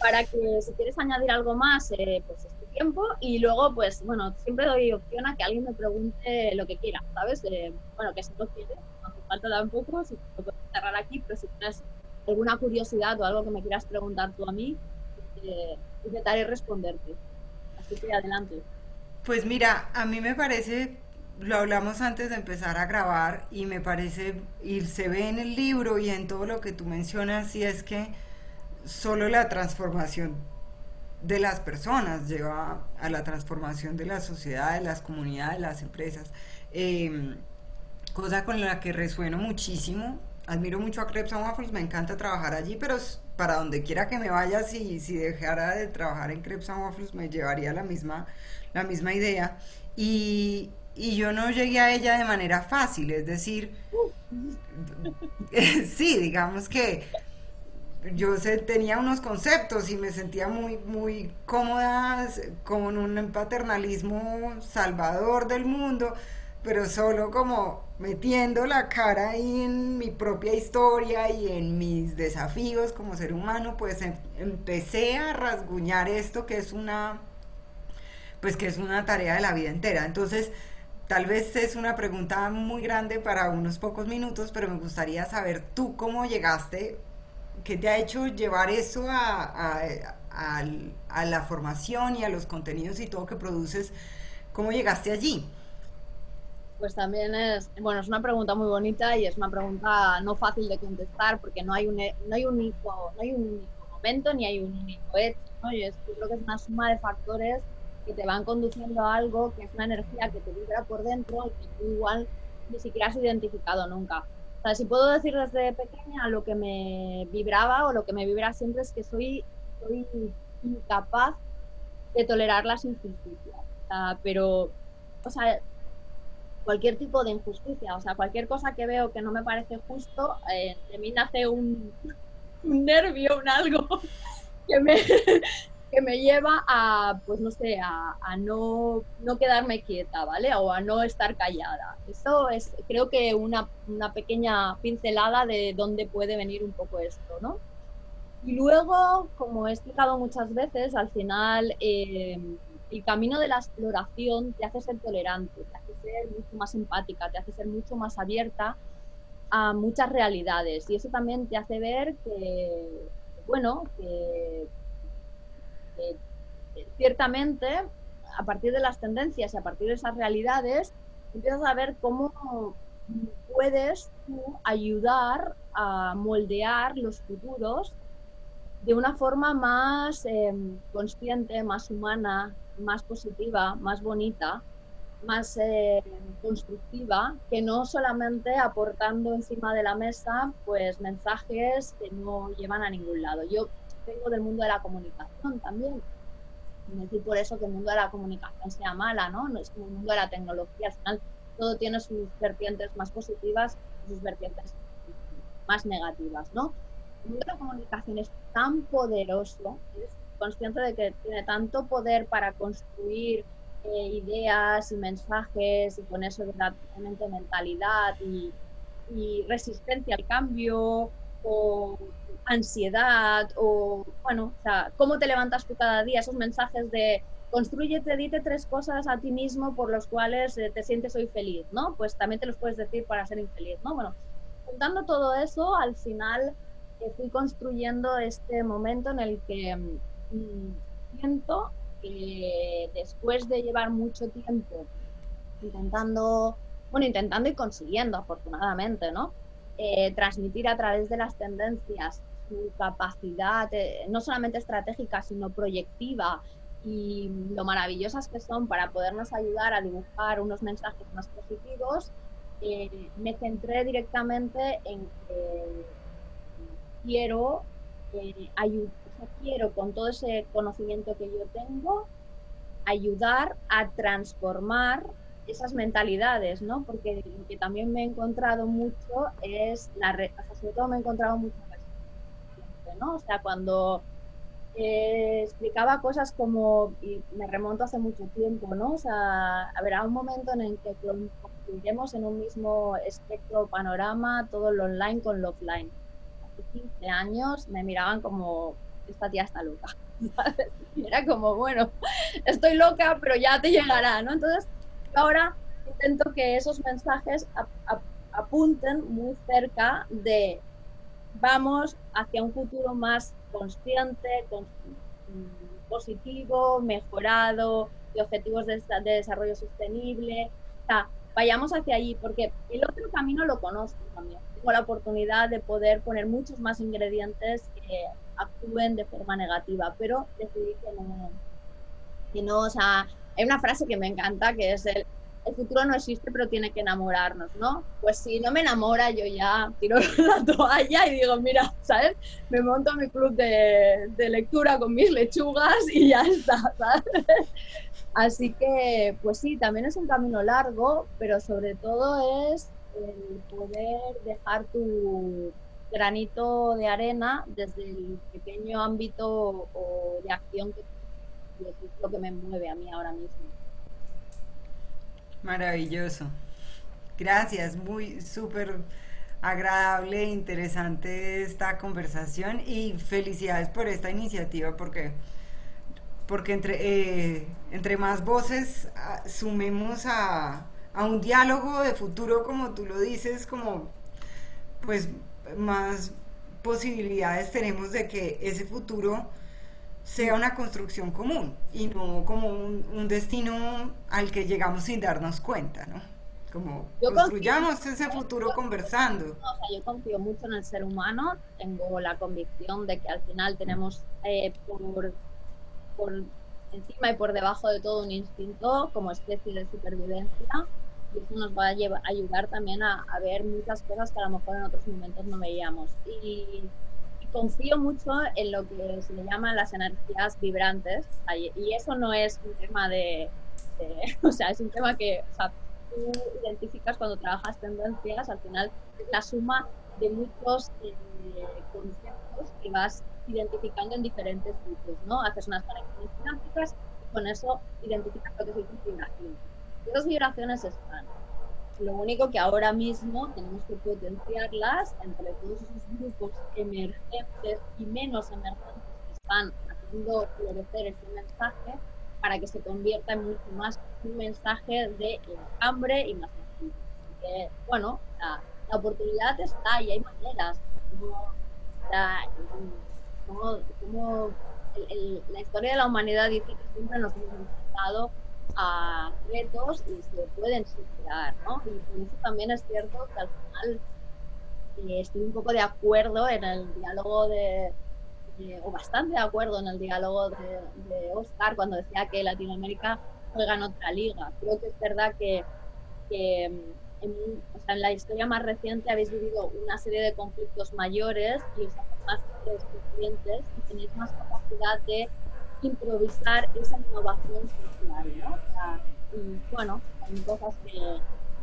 para que si quieres añadir algo más, eh, pues es tu tiempo. Y luego, pues bueno, siempre doy opción a que alguien me pregunte lo que quiera, ¿sabes? Eh, bueno, que si no quiere, no hace falta tampoco, si lo puedes cerrar aquí, pero si tienes alguna curiosidad o algo que me quieras preguntar tú a mí, eh, intentaré responderte. Así que adelante. Pues mira, a mí me parece lo hablamos antes de empezar a grabar y me parece, y se ve en el libro y en todo lo que tú mencionas, y es que solo la transformación de las personas lleva a la transformación de la sociedad, de las comunidades, de las empresas. Em, cosa con la que resueno muchísimo. Admiro mucho a Krebs Waffles, me encanta trabajar allí, pero para donde quiera que me vaya, si, si dejara de trabajar en Krebs Waffles, me llevaría la misma, la misma idea. Y, y yo no llegué a ella de manera fácil, es decir, [laughs] [laughs] sí, digamos que yo tenía unos conceptos y me sentía muy, muy cómoda con un paternalismo salvador del mundo, pero solo como metiendo la cara ahí en mi propia historia y en mis desafíos como ser humano, pues em, empecé a rasguñar esto que es una pues que es una tarea de la vida entera. Entonces, Tal vez es una pregunta muy grande para unos pocos minutos, pero me gustaría saber tú cómo llegaste, qué te ha hecho llevar eso a, la formación y a los contenidos y todo que produces, cómo llegaste allí. Pues también es, bueno, es una pregunta muy bonita y es una pregunta no fácil de contestar porque no hay un, no hay un, único, no hay un único momento ni hay un único hecho. ¿no? Yo creo que es una suma de factores que te van conduciendo a algo que es una energía que te vibra por dentro y que tú igual ni siquiera has identificado nunca. O sea, si puedo decir desde pequeña lo que me vibraba o lo que me vibra siempre es que soy, soy incapaz de tolerar las injusticias. O sea, pero, o sea, cualquier tipo de injusticia, o sea, cualquier cosa que veo que no me parece justo, eh, mí nace un, un nervio, un algo [laughs] que me, que me lleva a, pues no sé, a, no, no, quedarme quieta, ¿vale? O a no estar callada. Eso es, creo que una, una, pequeña pincelada de dónde puede venir un poco esto, ¿no? Y luego, como he explicado muchas veces, al final em, el camino de la exploración te hace ser tolerante, ser mucho más empática, te hace ser mucho más abierta a muchas realidades. Y eso también te hace ver que, bueno, ciertamente, a partir de las tendencias y a partir de esas realidades, empiezas a ver cómo puedes ayudar a moldear los futuros de una forma más em, consciente, más humana, más positiva, más bonita, más em, constructiva, que no solamente aportando encima de la mesa pues mensajes que no llevan a ningún lado. Yo vengo del mundo de la comunicación también. No decir por eso que el mundo de la comunicación sea mala, ¿no? No es como el mundo de la tecnología. Al final todo tiene sus vertientes más positivas y sus vertientes más negativas, ¿no? El mundo de la comunicación es tan poderoso, es consciente de que tiene tanto poder para construir eh, ideas y mensajes y con eso realmente mentalidad y, y resistencia al cambio o ansiedad o, bueno, o sea, cómo te levantas tú cada día, esos mensajes de construyete, dite tres cosas a ti mismo por los cuales eh, te sientes hoy feliz, ¿no? Pues también te los puedes decir para ser infeliz, ¿no? Bueno, juntando todo eso, al final eh, fui construyendo este momento en el que mm, siento después de llevar mucho tiempo intentando, bueno, intentando y consiguiendo, afortunadamente, ¿no? Eh, transmitir a través de las tendencias su capacidad, eh, no solamente estratégica, sino proyectiva y lo maravillosas que son para podernos ayudar a dibujar unos mensajes más positivos, eh, me centré directamente en que quiero ayudar, quiero con todo ese conocimiento que yo tengo ayudar a transformar esas mentalidades, ¿no? Porque lo que también me he encontrado mucho es la, o sea, sobre todo me he encontrado mucha ¿no? O sea, cuando eh, explicaba cosas como, y me remonto hace mucho tiempo, ¿no? O sea, habrá un momento en el que construiremos en un mismo espectro panorama todo lo online con lo offline. Hace 15 años me miraban como, esta tía está loca. [laughs] era como, bueno, estoy loca, pero ya te llegará, ¿no? Entonces, ahora intento que esos mensajes apunten muy cerca de vamos hacia un futuro más consciente, mm, positivo, mejorado, de objetivos de, desarrollo sostenible. O sea, vayamos hacia allí, porque el otro camino lo conozco también. Tengo la oportunidad de poder poner muchos más ingredientes que actúen de forma negativa, pero decidí que no, que no, o sea, hay una frase que me encanta que es el el futuro no existe, pero tiene que enamorarnos, ¿no? Pues si no me enamora, yo ya tiro [laughs] la toalla y digo, mira, ¿sabes? Me monto mi club de, lectura con mis lechugas y ya está, [laughs] ¿sabes? Así que, pues sí, también es un camino largo, pero sobre todo es el poder dejar tu granito de arena desde el pequeño ámbito o de acción que es lo que me mueve a mí ahora mismo. Maravilloso. Gracias, muy súper agradable, interesante esta conversación y felicidades por esta iniciativa porque porque entre, eh, entre más voces ah, sumemos a, a, un diálogo de futuro, como tú lo dices, como pues más posibilidades tenemos de que ese futuro sea una construcción común y no como un, destino al que llegamos sin darnos cuenta, ¿no? Como construyamos ese futuro conversando. o sea, yo confío mucho en el ser humano, tengo la convicción de que al final tenemos eh, por, por encima y por debajo de todo un instinto como especie de supervivencia y eso nos va a llevar, ayudar también a, a, ver muchas cosas que a lo mejor en otros momentos no veíamos. Y confío mucho en lo que se le llaman las energías vibrantes y eso no es un tema de, [laughs] o sea, es un tema que o sea, tú identificas cuando trabajas tendencias, al final es la suma de muchos eh, conceptos que vas identificando en diferentes sitios, ¿no? Haces unas conexiones sinásticas y con eso identificas lo que tus vibraciones. Esas vibraciones están lo único que ahora mismo tenemos que potenciarlas entre todos esos grupos emergentes y menos emergentes que están haciendo florecer ese mensaje para que se convierta en mucho más un mensaje de hambre y más que, bueno, la, oportunidad está y hay maneras. Como, como, la historia de la humanidad dice que siempre nos hemos enfrentado a retos y se pueden superar, ¿no? Y por eso también es cierto que al final eh, estoy un poco de acuerdo en el diálogo de, o bastante de acuerdo en el diálogo de, Oscar cuando decía que Latinoamérica juega en otra liga. Creo que es verdad que, en, o sea, en, la historia más reciente habéis vivido una serie de conflictos mayores y más conscientes y tenéis más capacidad de improvisar esa innovación social, ¿no? y bueno, hay cosas que,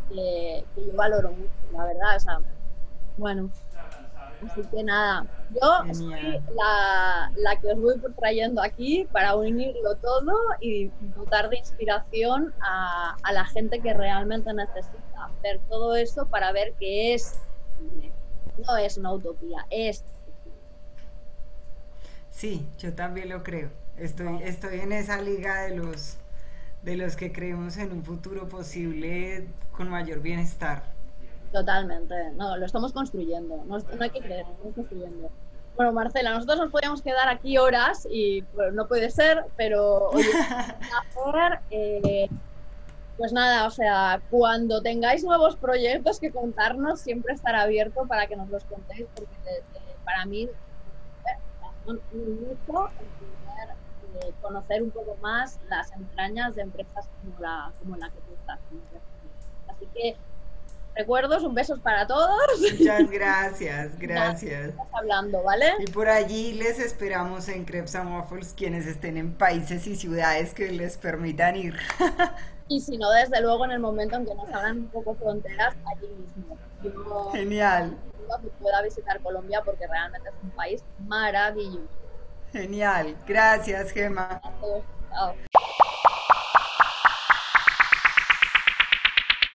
que, yo valoro mucho, la verdad, o sea, bueno, así que nada, yo soy la, la, que os voy trayendo aquí para unirlo todo y dotar de inspiración a, a la gente que realmente necesita hacer todo eso para ver que es, no es una utopía, es... Sí, yo también lo creo. Estoy, estoy en esa liga de los, de los que creemos en un futuro posible con mayor bienestar. Totalmente, no, lo estamos construyendo, no, hay que creer, lo estamos construyendo. Bueno, Marcela, nosotros nos podríamos quedar aquí horas y no puede ser, pero oye, [laughs] eh, pues nada, o sea, cuando tengáis nuevos proyectos que contarnos, siempre estará abierto para que nos los contéis, porque para mí es conocer un poco más las entrañas de empresas como la, como la que tú estás. Así que recuerdos, un beso para todos. Muchas [laughs] gracias, gracias. Estás hablando, ¿vale? Y por allí les esperamos en Crepes and Waffles quienes estén en países y ciudades que les permitan ir. [laughs] y si no, desde luego en el momento en que nos abran un poco fronteras, allí mismo. Genial. cuando pueda visitar Colombia porque realmente es un país maravilloso. Genial. Gracias, Gema.